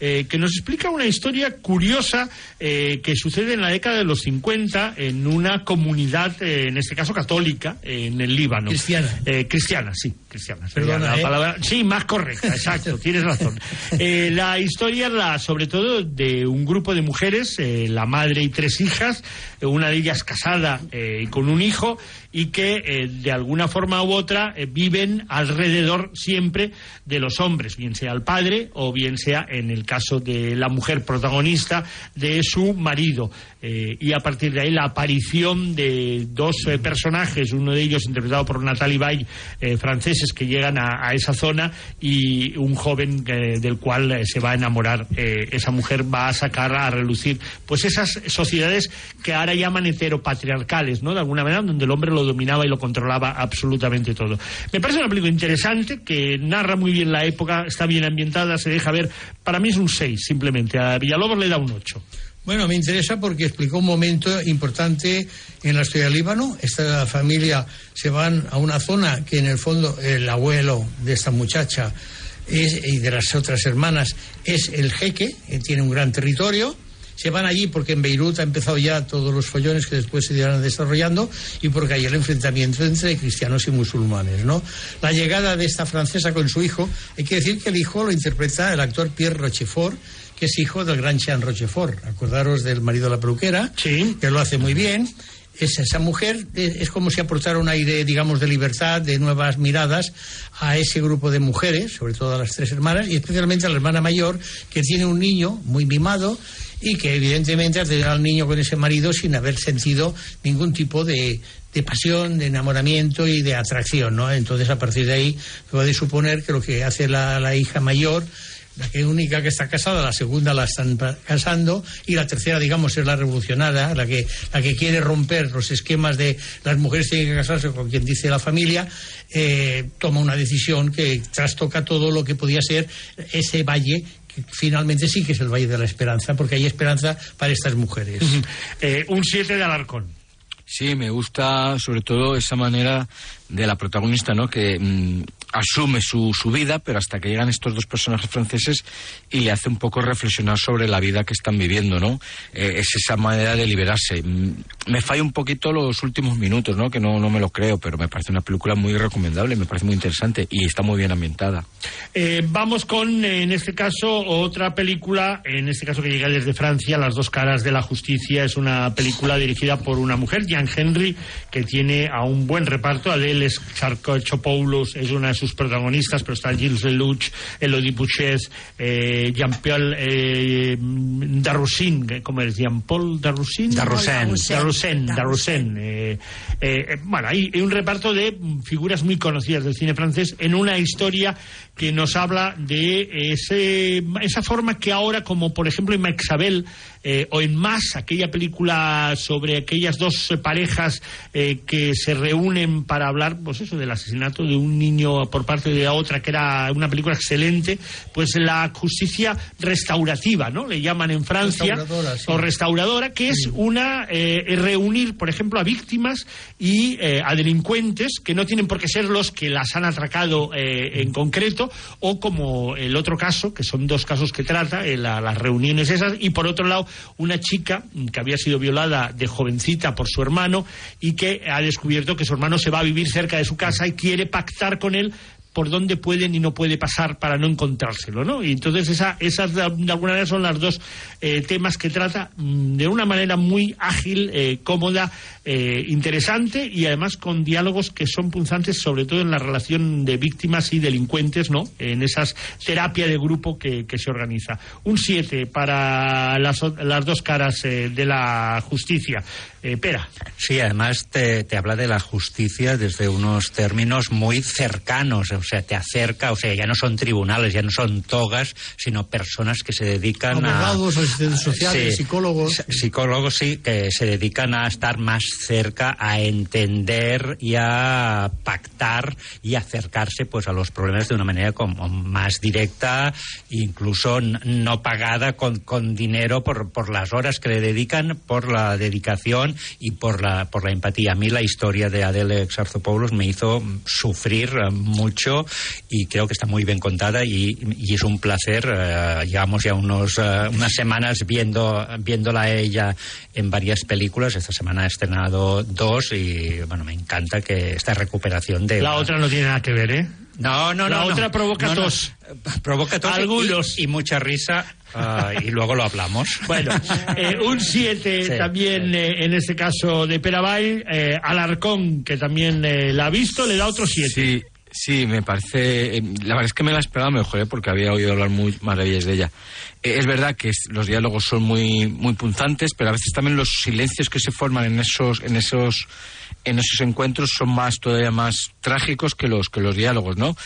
eh, que nos explica una historia curiosa eh, que sucede en la década de los 50 en una comunidad, eh, en este caso católica, en el Líbano. Cristiana. cristiana, sí, cristiana. Perdona, la palabra, sí, más correcta, exacto, tienes razón. la historia, la, sobre todo, de un grupo de mujeres, la madre y tres hijas, una de ellas casada y con un hijo, y que de alguna forma u otra viven alrededor siempre de los hombres, bien sea el padre o bien sea en el caso de la mujer protagonista de su marido. Eh, y a partir de ahí la aparición de dos eh, personajes, uno de ellos interpretado por Natalie Bay, eh, que llegan a, esa zona y un joven del cual se va a enamorar. esa mujer va a sacar a relucir pues esas sociedades que ahora llaman heteropatriarcales, ¿no? De alguna manera, donde el hombre lo dominaba y lo controlaba absolutamente todo. Me parece una película interesante que narra muy bien la época, está bien ambientada, se deja ver. Para mí es un 6, simplemente. A Villalobos le da un 8. Bueno, me interesa porque explicó un momento importante en la historia del Líbano. Esta familia se van a una zona que en el fondo el abuelo de esta muchacha y de las otras hermanas es el jeque, que tiene un gran territorio. Se van allí porque en Beirut ha empezado ya todos los follones que después se irán desarrollando y porque hay el enfrentamiento entre cristianos y musulmanes, ¿no? La llegada de esta francesa con su hijo, hay que decir que el hijo lo interpreta el actor Pierre Rochefort, que es hijo del gran Jean Rochefort. Acordaros del marido de la peluquera, sí. que lo hace muy bien. es esa mujer, es, es como si aportara un aire, digamos, de libertad, de nuevas miradas a ese grupo de mujeres, sobre todo a las tres hermanas, y especialmente a la hermana mayor, que tiene un niño muy mimado y que evidentemente ha tenido al niño con ese marido sin haber sentido ningún tipo de, de pasión, de enamoramiento y de atracción, ¿no? Entonces, a partir de ahí, puede suponer que lo que hace la, la hija mayor la que única que está casada, la segunda la están casando y la tercera, digamos, es la revolucionada, la que, la que quiere romper los esquemas de las mujeres tienen que casarse con quien dice la familia, eh, toma una decisión que trastoca todo lo que podía ser ese valle que finalmente sí que es el Valle de la Esperanza, porque hay esperanza para estas mujeres. Eh, un 7 de Alarcón. Sí, me gusta sobre todo esa manera de la protagonista, ¿no? Que mm, asume su, su vida, pero hasta que llegan estos dos personajes franceses y le hace un poco reflexionar sobre la vida que están viviendo, ¿no? Eh, es esa manera de liberarse. Mm, me falla un poquito los últimos minutos, ¿no? Que no, no me lo creo, pero me parece una película muy recomendable, me parece muy interesante y está muy bien ambientada. Eh, vamos con, en este caso, otra película, en este caso que llega desde Francia, Las dos caras de la justicia. Es una película dirigida por una mujer, Jean Henry, que tiene a un buen reparto. Adele Charcotchopoulos es una sus protagonistas, pero está Gilles Lelouch, Elodie Bouchez, eh, Jean-Paul eh, Darroussin, que- ¿cómo es? Jean-Paul Darroussin. Darroussin. Darroussin, Darroussin. eh, eh, bueno, hay, un reparto de figuras muy conocidas del cine francés en una historia que nos habla de ese, esa forma que ahora, como por ejemplo en Maxabel eh, o en Más, aquella película sobre aquellas dos parejas eh, que se reúnen para hablar, pues eso, del asesinato de un niño por parte de la otra, que era una película excelente, pues la justicia restaurativa, ¿no? Le llaman en Francia, Restauradora, sí. o restauradora, que es una eh, reunir, por ejemplo, a víctimas y eh, a delincuentes que no tienen por qué ser los que las han atracado en concreto, o como el otro caso, que son dos casos que trata, eh, la- las reuniones esas, y por otro lado, una chica que había sido violada de jovencita por su hermano y que ha descubierto que su hermano se va a vivir cerca de su casa y quiere pactar con él por dónde pueden y no puede pasar para no encontrárselo, ¿no? Y entonces esa, esas de, alguna manera son las dos eh, temas que trata mm, de una manera muy ágil, eh, cómoda, eh, interesante y además con diálogos que son punzantes, sobre todo en la relación de víctimas y delincuentes, ¿no? En esas terapia de grupo que, que se organiza. Un 7 para las, las dos caras eh, de la justicia. Eh, Pera. Sí, además te habla de la justicia desde unos términos muy cercanos, o sea, te acerca, o sea, ya no son tribunales, ya no son togas, sino personas que se dedican a... Abogados, asistentes sociales, Sí, psicólogos. Psicólogos, sí, que se dedican a estar más cerca, a entender y a pactar y acercarse pues a los problemas de una manera como más directa, incluso no pagada con, con dinero por, por las horas que le dedican, por la dedicación y por la, por la empatía. A mí la historia de Adele Exarchopoulos me hizo sufrir eh, mucho y creo que está muy bien contada y, y es un placer. eh, llevamos ya unos, eh, unas semanas viendo, viéndola a ella en varias películas. Esta semana ha estrenado dos y bueno, me encanta que esta recuperación de... La otra no tiene nada que ver, ¿eh? No, no, La no. no. otra provoca No, no. tos. Provoca tos y- Algunos. Y, mucha risa ah, y luego lo hablamos. Bueno, eh, un 7 Sí, también eh, en este caso de Perabay. Eh, Alarcón, que también eh, la ha visto, le da otro 7. Sí, sí, me parece. eh, La verdad es que me la esperaba mejor, ¿eh? porque había oído hablar muy maravillas de ella. Eh, es verdad que los diálogos son muy, muy punzantes, pero a veces también los silencios que se forman en esos, en esos, en esos encuentros son más todavía más trágicos que los que los diálogos, ¿no?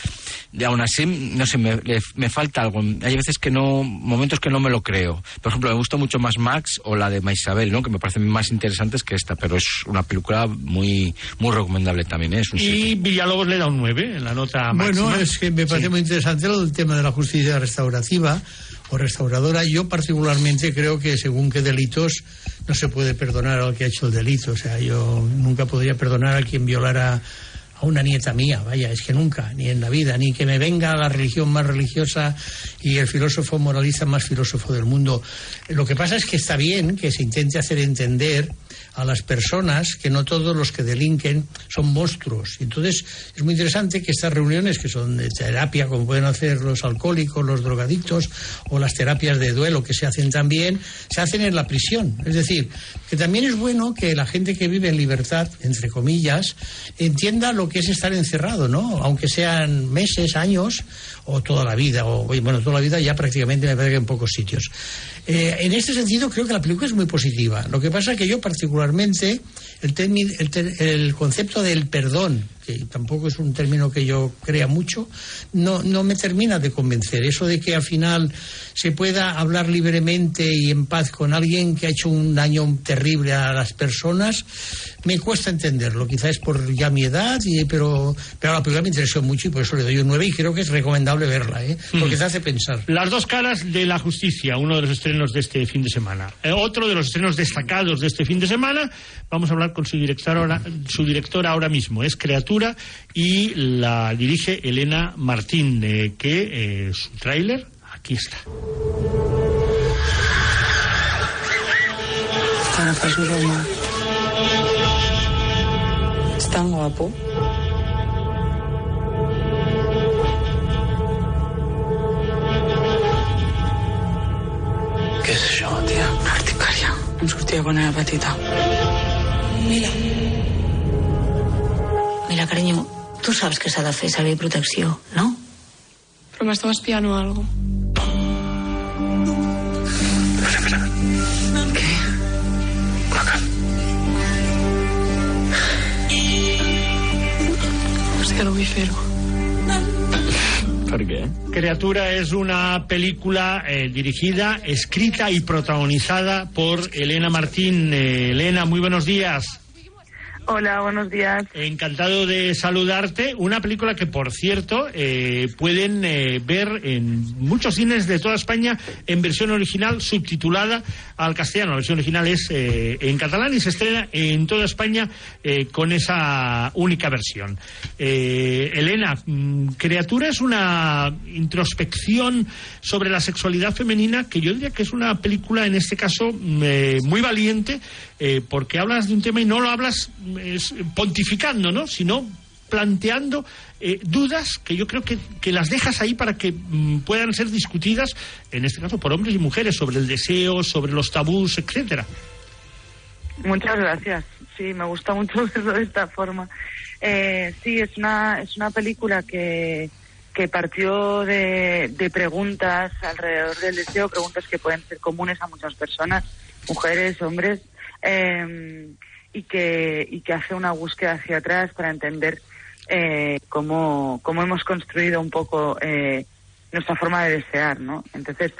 Y aún así, no sé, me, le- me falta algo. Hay veces que no, momentos que no me lo creo. Por ejemplo, me gusta mucho más Max o la de Maisabel, ¿no? Que me parecen más interesantes que esta, pero es una película muy, muy recomendable también, ¿eh? Es un Y Villalobos le da un 9 en la nota máxima. Bueno, es que me parece muy interesante lo del tema de la justicia restaurativa o restauradora. Yo particularmente creo que según qué delitos no se puede perdonar al que ha hecho el delito. O sea, yo nunca podría perdonar a quien violara a una nieta mía, vaya, es que nunca, ni en la vida, ni que me venga la religión más religiosa y el filósofo moralista más filósofo del mundo. Lo que pasa es que está bien que se intente hacer entender a las personas que no todos los que delinquen son monstruos. Entonces es muy interesante que estas reuniones, que son de terapia, como pueden hacer los alcohólicos, los drogadictos, o las terapias de duelo que se hacen también, se hacen en la prisión. Es decir, que también es bueno que la gente que vive en libertad, entre comillas, entienda lo que es estar encerrado, ¿no? Aunque sean meses, años, o toda la vida, o bueno, toda la vida ya prácticamente me parece que en pocos sitios. Eh, en este sentido creo que la película es muy positiva. Lo que pasa es que yo particularmente el, el, concepto del perdón, que tampoco es un término que yo crea mucho, no, no me termina de convencer. Eso de que al final se pueda hablar libremente y en paz con alguien que ha hecho un daño terrible a las personas, me cuesta entenderlo. Quizás es por ya mi edad, y, pero, pero la película me interesó mucho y por eso le doy un 9 y creo que es recomendable verla, ¿eh? porque mm. te hace pensar. Las dos caras de la justicia, uno de los estrenos de este fin de semana. Eh, otro de los estrenos destacados de este fin de semana, vamos a hablar con su directora ahora, su directora ahora mismo, es Creatura y la dirige Elena Martín, eh, que su tráiler aquí está. Es tan guapo. Què és això, tia? Urticària. Em sortia quan era petita. Mira. Mira, saps que s'ha de fer servir protecció, no? Però m'estava espiant o alguna cosa. Espera, espera. Què? Col·loca't. És que no vull fer-ho. ¿Por qué? Criatura es una película eh, dirigida, escrita y protagonizada por Elena Martín. Eh, Elena, muy buenos días. Hola, buenos días. Encantado de saludarte. Una película que, por cierto, eh, pueden eh, ver en muchos cines de toda España en versión original subtitulada al castellano. La versión original es eh, en catalán y se estrena en toda España con esa única versión. Elena, mm, Criatura es una introspección sobre la sexualidad femenina que yo diría que es una película, en este caso, mm, muy valiente porque hablas de un tema y no lo hablas pontificando, ¿no? Sino planteando eh, dudas que yo creo que, que, las dejas ahí para que mm, puedan ser discutidas, en este caso por hombres y mujeres, sobre el deseo, sobre los tabús, etcétera. Muchas gracias. Sí, me gusta mucho verlo de esta forma. Eh, sí, es una, es una película que, que partió de preguntas alrededor del deseo, preguntas que pueden ser comunes a muchas personas, mujeres, hombres. Eh, y que, y que hace una búsqueda hacia atrás para entender eh, cómo, cómo hemos construido un poco eh, nuestra forma de desear, ¿no? Entonces,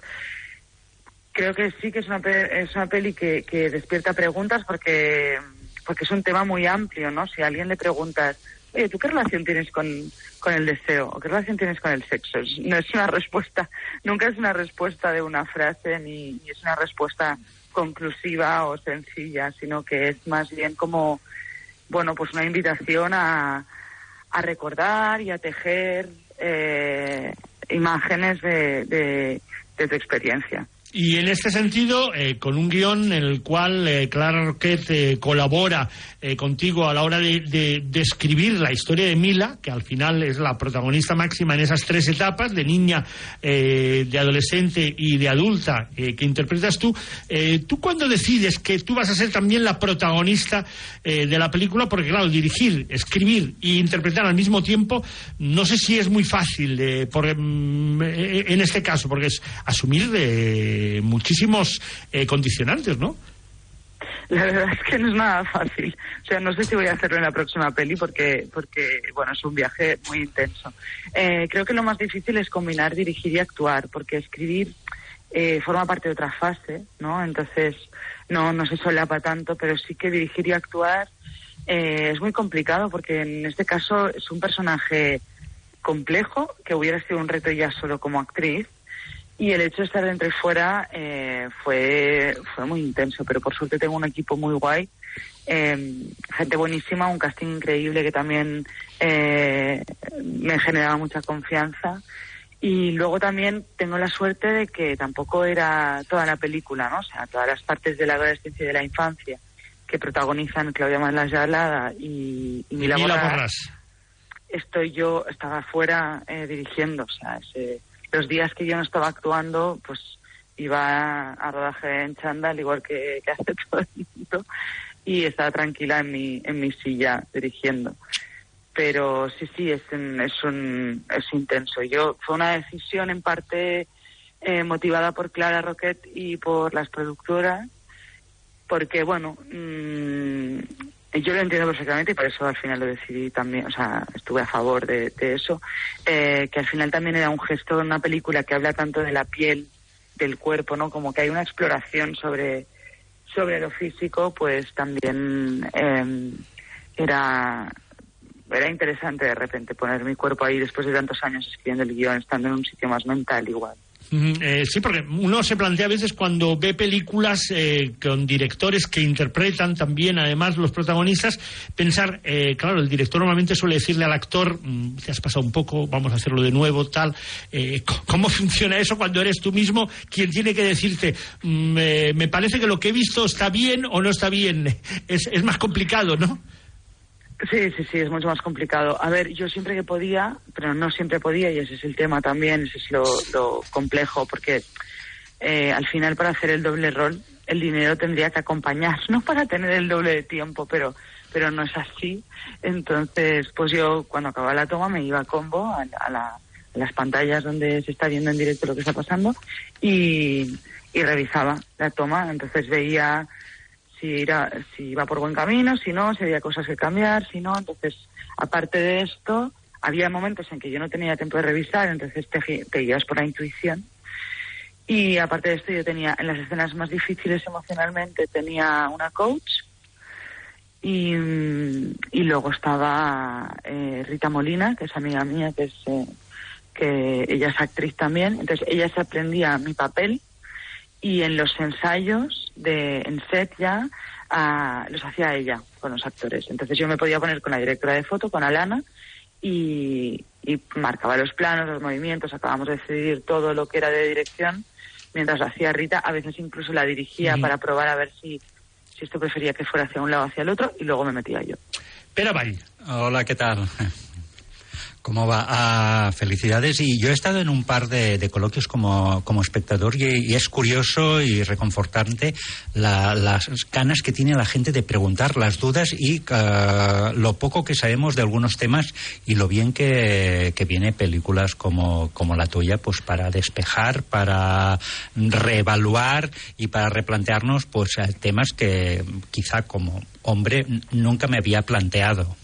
creo que sí que es una, es una peli que, que despierta preguntas porque, porque es un tema muy amplio, ¿no? Si a alguien le preguntas, oye, ¿tú qué relación tienes con, con el deseo? ¿O qué relación tienes con el sexo? No es una respuesta, nunca es una respuesta de una frase ni, ni es una respuesta conclusiva o sencilla, sino que es más bien como, bueno, pues una invitación a, a recordar y a tejer eh, imágenes de, de, de tu experiencia. Y en este sentido, eh, con un guion en el cual eh, Clara Roquet eh, colabora contigo a la hora de, describir la historia de Mila, que al final es la protagonista máxima en esas tres etapas, de niña, de adolescente y de adulta, que interpretas tú. ¿Tú cuándo decides que tú vas a ser también la protagonista de la película? Porque claro, dirigir, escribir e interpretar al mismo tiempo, no sé si es muy fácil por, mm, en este caso, porque es asumir de muchísimos eh, condicionantes, ¿no? La verdad es que no es nada fácil. O sea, no sé si voy a hacerlo en la próxima peli porque, porque bueno, es un viaje muy intenso. Eh, creo que lo más difícil es combinar dirigir y actuar, porque escribir eh, forma parte de otra fase, ¿no? Entonces, no, no se solapa tanto, pero sí que dirigir y actuar es muy complicado porque en este caso es un personaje complejo que hubiera sido un reto ya solo como actriz y el hecho de estar dentro y fuera eh, fue, fue muy intenso, pero por suerte tengo un equipo muy guay Eh, gente buenísima, un casting increíble que también eh, me generaba mucha confianza. Y luego también tengo la suerte de que tampoco era toda la película, ¿no? O sea, todas las partes de la adolescencia y de la infancia que protagonizan Claudia Malayala y, y Mila, Borràs. estoy yo, estaba fuera eh, dirigiendo. O sea, ese- los días que yo no estaba actuando, pues iba a rodaje en chándal, igual que, hace todo el mundo, y estaba tranquila en mi, en mi silla dirigiendo. Pero sí, sí, es, es, un, es intenso. Yo Fue una decisión en parte eh, motivada por Clara Roquet y por las productoras, porque, bueno, mm, yo lo entiendo perfectamente y por eso al final lo decidí también, o sea, estuve a favor de, de eso, eh, que al final también era un gesto en una película que habla tanto de la piel, del cuerpo, ¿no? Como que hay una exploración sobre, sobre lo físico, pues también eh, era, era interesante de repente poner mi cuerpo ahí después de tantos años escribiendo el guion, estando en un sitio más mental igual. Eh, sí, porque uno se plantea a veces cuando ve películas eh, con directores que interpretan también, además, los protagonistas, pensar, eh, claro, el director normalmente suele decirle al actor, mm, te has pasado un poco, vamos a hacerlo de nuevo, tal. Eh, ¿Cómo funciona eso cuando eres tú mismo quien tiene que decirte, mm, eh, me parece que lo que he visto está bien o no está bien? Es más complicado, ¿no? Sí, sí, sí, es mucho más complicado. A ver, yo siempre que podía, pero no siempre podía, y ese es el tema también, ese es lo, lo complejo, porque eh, al final para hacer el doble rol, el dinero tendría que acompañar, no para tener el doble de tiempo, pero, pero no es así. Entonces, pues yo cuando acababa la toma me iba a combo, a, a la- a las pantallas donde se está viendo en directo lo que está pasando, y, y revisaba la toma. Entonces veía si, era, si iba por buen camino, si no, si había cosas que cambiar, si no. Entonces, aparte de esto, había momentos en que yo no tenía tiempo de revisar, entonces te, te guías por la intuición. Y aparte de esto, yo tenía, en las escenas más difíciles emocionalmente, tenía una coach. Y, y luego estaba eh, Rita Molina, que es amiga mía, que es eh, que ella es actriz también. Entonces, ella se aprendía mi papel y en los ensayos de en set ya ah, los hacía ella con los actores. Entonces yo me podía poner con la directora de foto, con Alana, y, y marcaba los planos, los movimientos, acabamos de decidir todo lo que era de dirección, mientras lo hacía Rita, a veces incluso la dirigía para probar a ver si, si esto prefería que fuera hacia un lado o hacia el otro, y luego me metía yo. Pero vaya. Hola, ¿qué tal? ¿Cómo va? Ah, felicidades. Y yo he estado en un par de, coloquios como, como espectador y, es curioso y reconfortante la- las ganas que tiene la gente de preguntar, las dudas y ah, lo poco que sabemos de algunos temas y lo bien que, que viene películas como, como la tuya pues para despejar, para reevaluar y para replantearnos pues temas que quizá como hombre nunca me había planteado.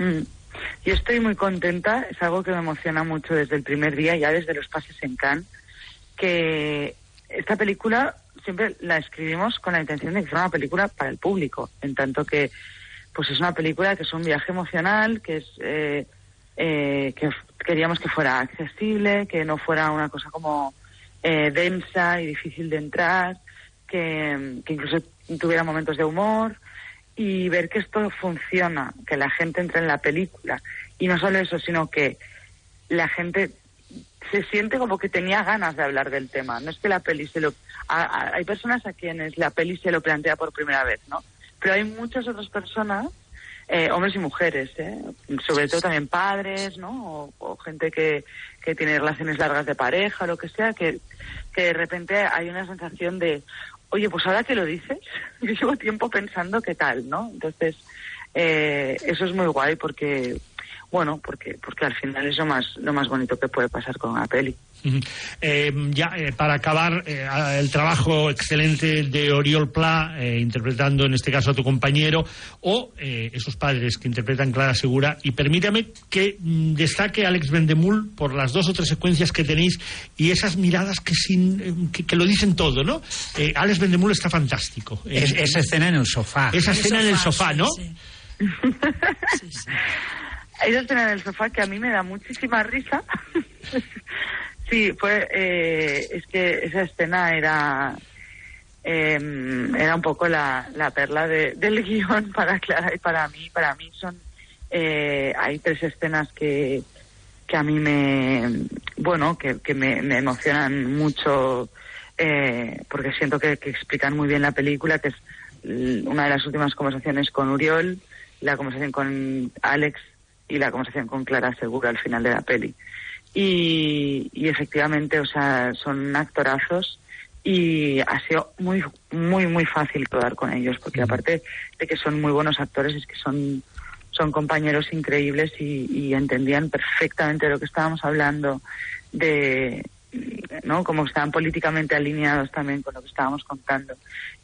Mm. Yo estoy muy contenta, es algo que me emociona mucho desde el primer día, ya desde los pases en Cannes, que esta película siempre la escribimos con la intención de que fuera una película para el público, en tanto que pues es una película que es un viaje emocional, que es eh, eh, que queríamos que fuera accesible, que no fuera una cosa como eh, densa y difícil de entrar, que, que incluso tuviera momentos de humor y ver que esto funciona, que la gente entre en la película. Y no solo eso, sino que la gente se siente como que tenía ganas de hablar del tema. No es que la peli se lo... a- a- hay personas a quienes la peli se lo plantea por primera vez, ¿no? Pero hay muchas otras personas, eh, hombres y mujeres, ¿eh? sobre todo también padres, ¿no? O, o gente que, que tiene relaciones largas de pareja, lo que sea, que, que de repente hay una sensación de, oye, pues ahora que lo dices, yo llevo tiempo pensando qué tal, ¿no? Entonces, eh, eso es muy guay porque, bueno, porque, porque al final es lo más, lo más bonito que puede pasar con una peli. Eh, ya eh, para acabar eh, a- el trabajo excelente de Oriol Pla eh, interpretando en este caso a tu compañero o eh, esos padres que interpretan Clara Segura y permítame que mm, destaque a Alex Vendemul por las dos o tres secuencias que tenéis y esas miradas que sin eh, que, que lo dicen todo ¿no? Eh, Alex Vendemul está fantástico Eh, Es- esa escena en el sofá. esa escena en el sofá ¿no? Hay una escena en el sofá que a mí me da muchísima risa. sí, fue, eh, es que esa escena era, eh, era un poco la, la perla de- del guion para Clara y para mí. Para mí son eh, hay tres escenas que, que a mí me bueno que, que me, me emocionan mucho eh, porque siento que, que explican muy bien la película que es una de las últimas conversaciones con Uriol la conversación con Alex y la conversación con Clara Segura al final de la peli. Y, y efectivamente o sea son actorazos y ha sido muy muy muy fácil rodar con ellos porque aparte de que son muy buenos actores es que son son compañeros increíbles y, y entendían perfectamente de lo que estábamos hablando de no como estaban políticamente alineados también con lo que estábamos contando.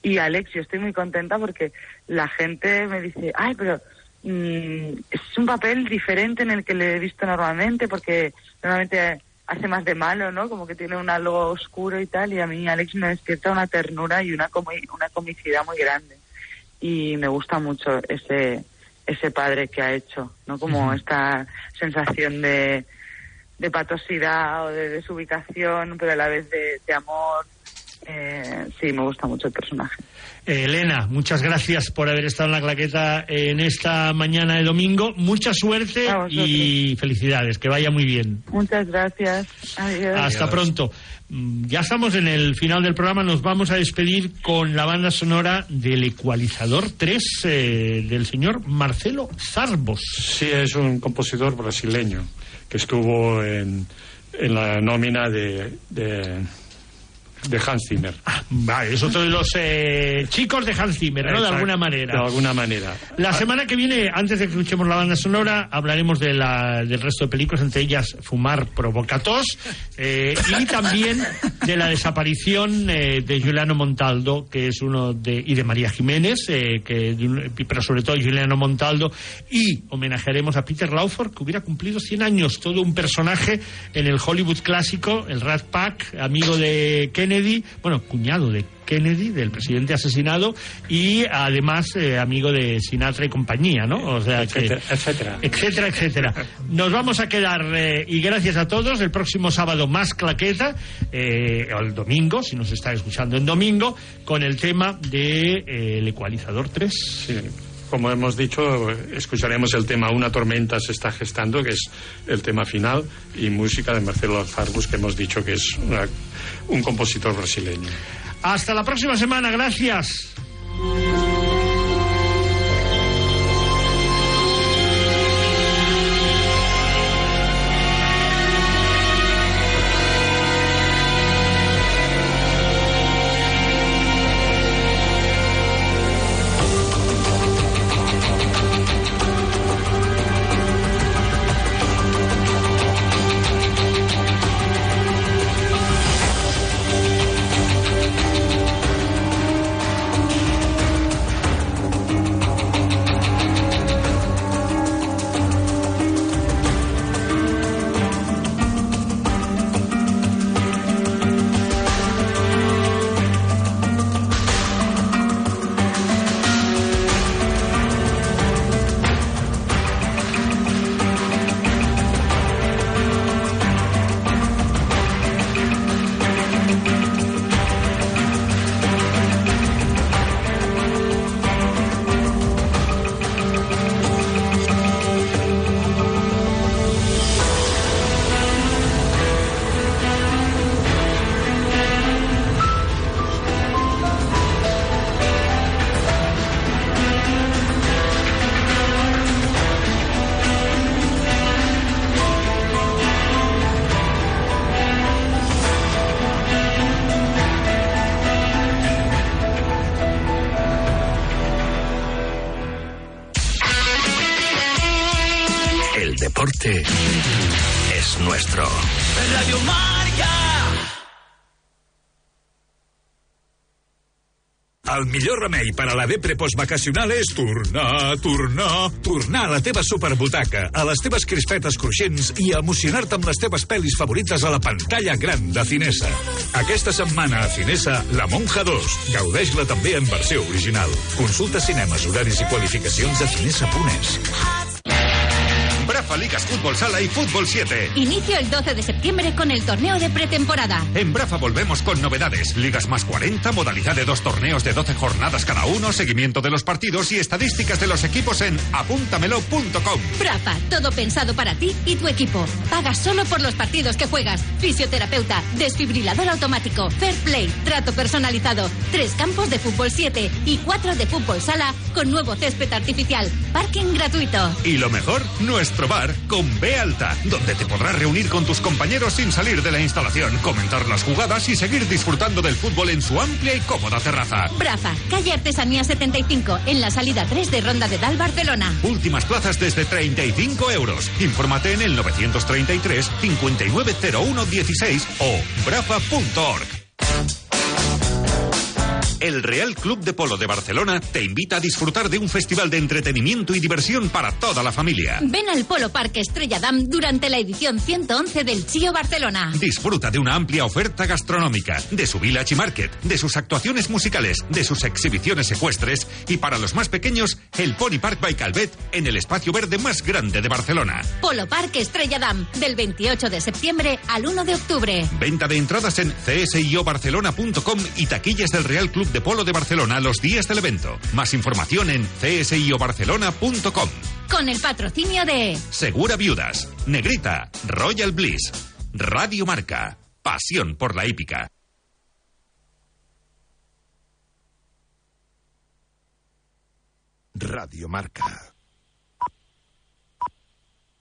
Y Alex yo estoy muy contenta porque la gente me dice ay pero mm, es un papel diferente en el que le he visto normalmente porque normalmente hace más de malo, ¿no? Como que tiene un algo oscuro y tal, y a mí Alex me despierta una ternura y una, comi- una comicidad muy grande. Y me gusta mucho ese, ese padre que ha hecho, ¿no? Como esta sensación de, de patosidad o de desubicación, pero a la vez de, de amor. Eh, sí, me gusta mucho el personaje. Eh, Elena, muchas gracias por haber estado en la claqueta en esta mañana de domingo. Mucha suerte y felicidades, que vaya muy bien. Muchas gracias. Adiós. Hasta pronto. Mm, Ya estamos en el final del programa, nos vamos a despedir con la banda sonora del Ecualizador 3 eh, del señor Marcelo Zarbos. Sí, es un compositor brasileño que estuvo en, en la nómina de, de, de Hans Zimmer. Vale, es otro de los eh, chicos de Hans Zimmer, ¿no? De Exacto, alguna manera. De alguna manera. La semana que viene, antes de que escuchemos la banda sonora, hablaremos de la, del resto de películas, entre ellas Fumar Provocatos, eh, y también de la desaparición eh, de Juliano Montaldo, que es uno de, y de María Jiménez, eh, que, de pero sobre todo Juliano Montaldo, y homenajearemos a Peter Lawford, que hubiera cumplido 100 años, todo un personaje en el Hollywood clásico, el Rat Pack, amigo de Kennedy, bueno, cuñado de Kennedy, del presidente asesinado, y además eh, amigo de Sinatra y compañía, ¿no? O sea que- Etcétera, etcétera. etcétera, etcétera. Nos vamos a quedar, eh, y gracias a todos, el próximo sábado más claqueta, eh, o el domingo, si nos está escuchando en domingo, con el tema de eh, ecualizador 3. Sí. Como hemos dicho, escucharemos el tema Una tormenta se está gestando, que es el tema final, y música de Marcelo Zarbus, que hemos dicho que es una- un compositor brasileño. Hasta la próxima semana, gracias. El millor remei per a la depre postvacacional és tornar, tornar, tornar a la teva superbutaca, a les teves crispetes cruixents i emocionar-te amb les teves pel·lis favorites a la pantalla gran de Cinesa. Aquesta setmana a Cinesa, La Monja 2. Gaudeix-la també en versió original. Consulta cinemes, horaris i qualificacions a cinesa.es. Brafa Ligas Fútbol Sala y Fútbol 7. Inicio el 12 de septiembre con el torneo de pretemporada. En Brafa volvemos con novedades. Ligas más 40, modalidad de dos torneos de 12 jornadas cada uno, seguimiento de los partidos y estadísticas de los equipos en apúntamelo.com. Brafa, todo pensado para ti y tu equipo. Pagas solo por los partidos que juegas. Fisioterapeuta, desfibrilador automático, fair play, trato personalizado, tres campos de fútbol 7 y cuatro de fútbol sala con nuevo césped artificial, parking gratuito. Y lo mejor, nuestro bar con B Alta, donde te podrás reunir con tus compañeros sin salir de la instalación, comentar las jugadas y seguir disfrutando del fútbol en su amplia y cómoda terraza. Brafa, calle Artesanía 75, en la salida 3 de Ronda de Dal, Barcelona. Últimas plazas desde 35 euros. Infórmate en el 933 590116 o brafa.org. El Real Club de Polo de Barcelona te invita a disfrutar de un festival de entretenimiento y diversión para toda la familia. Ven al Polo Parque Estrella Damm durante la edición 111 del Chio Barcelona. Disfruta de una amplia oferta gastronómica, de su Village Market, de sus actuaciones musicales, de sus exhibiciones ecuestres y para los más pequeños, el Pony Park by Calvet en el espacio verde más grande de Barcelona. Polo Parque Estrella Damm, del 28 de septiembre al 1 de octubre. Venta de entradas en csiobarcelona.com y taquillas del Real Club de Polo de Barcelona los días del evento. Más información en csiobarcelona.com. Con el patrocinio de Segura Viudas, Negrita, Royal Bliss, Radio Marca, Pasión por la hípica. Radio Marca.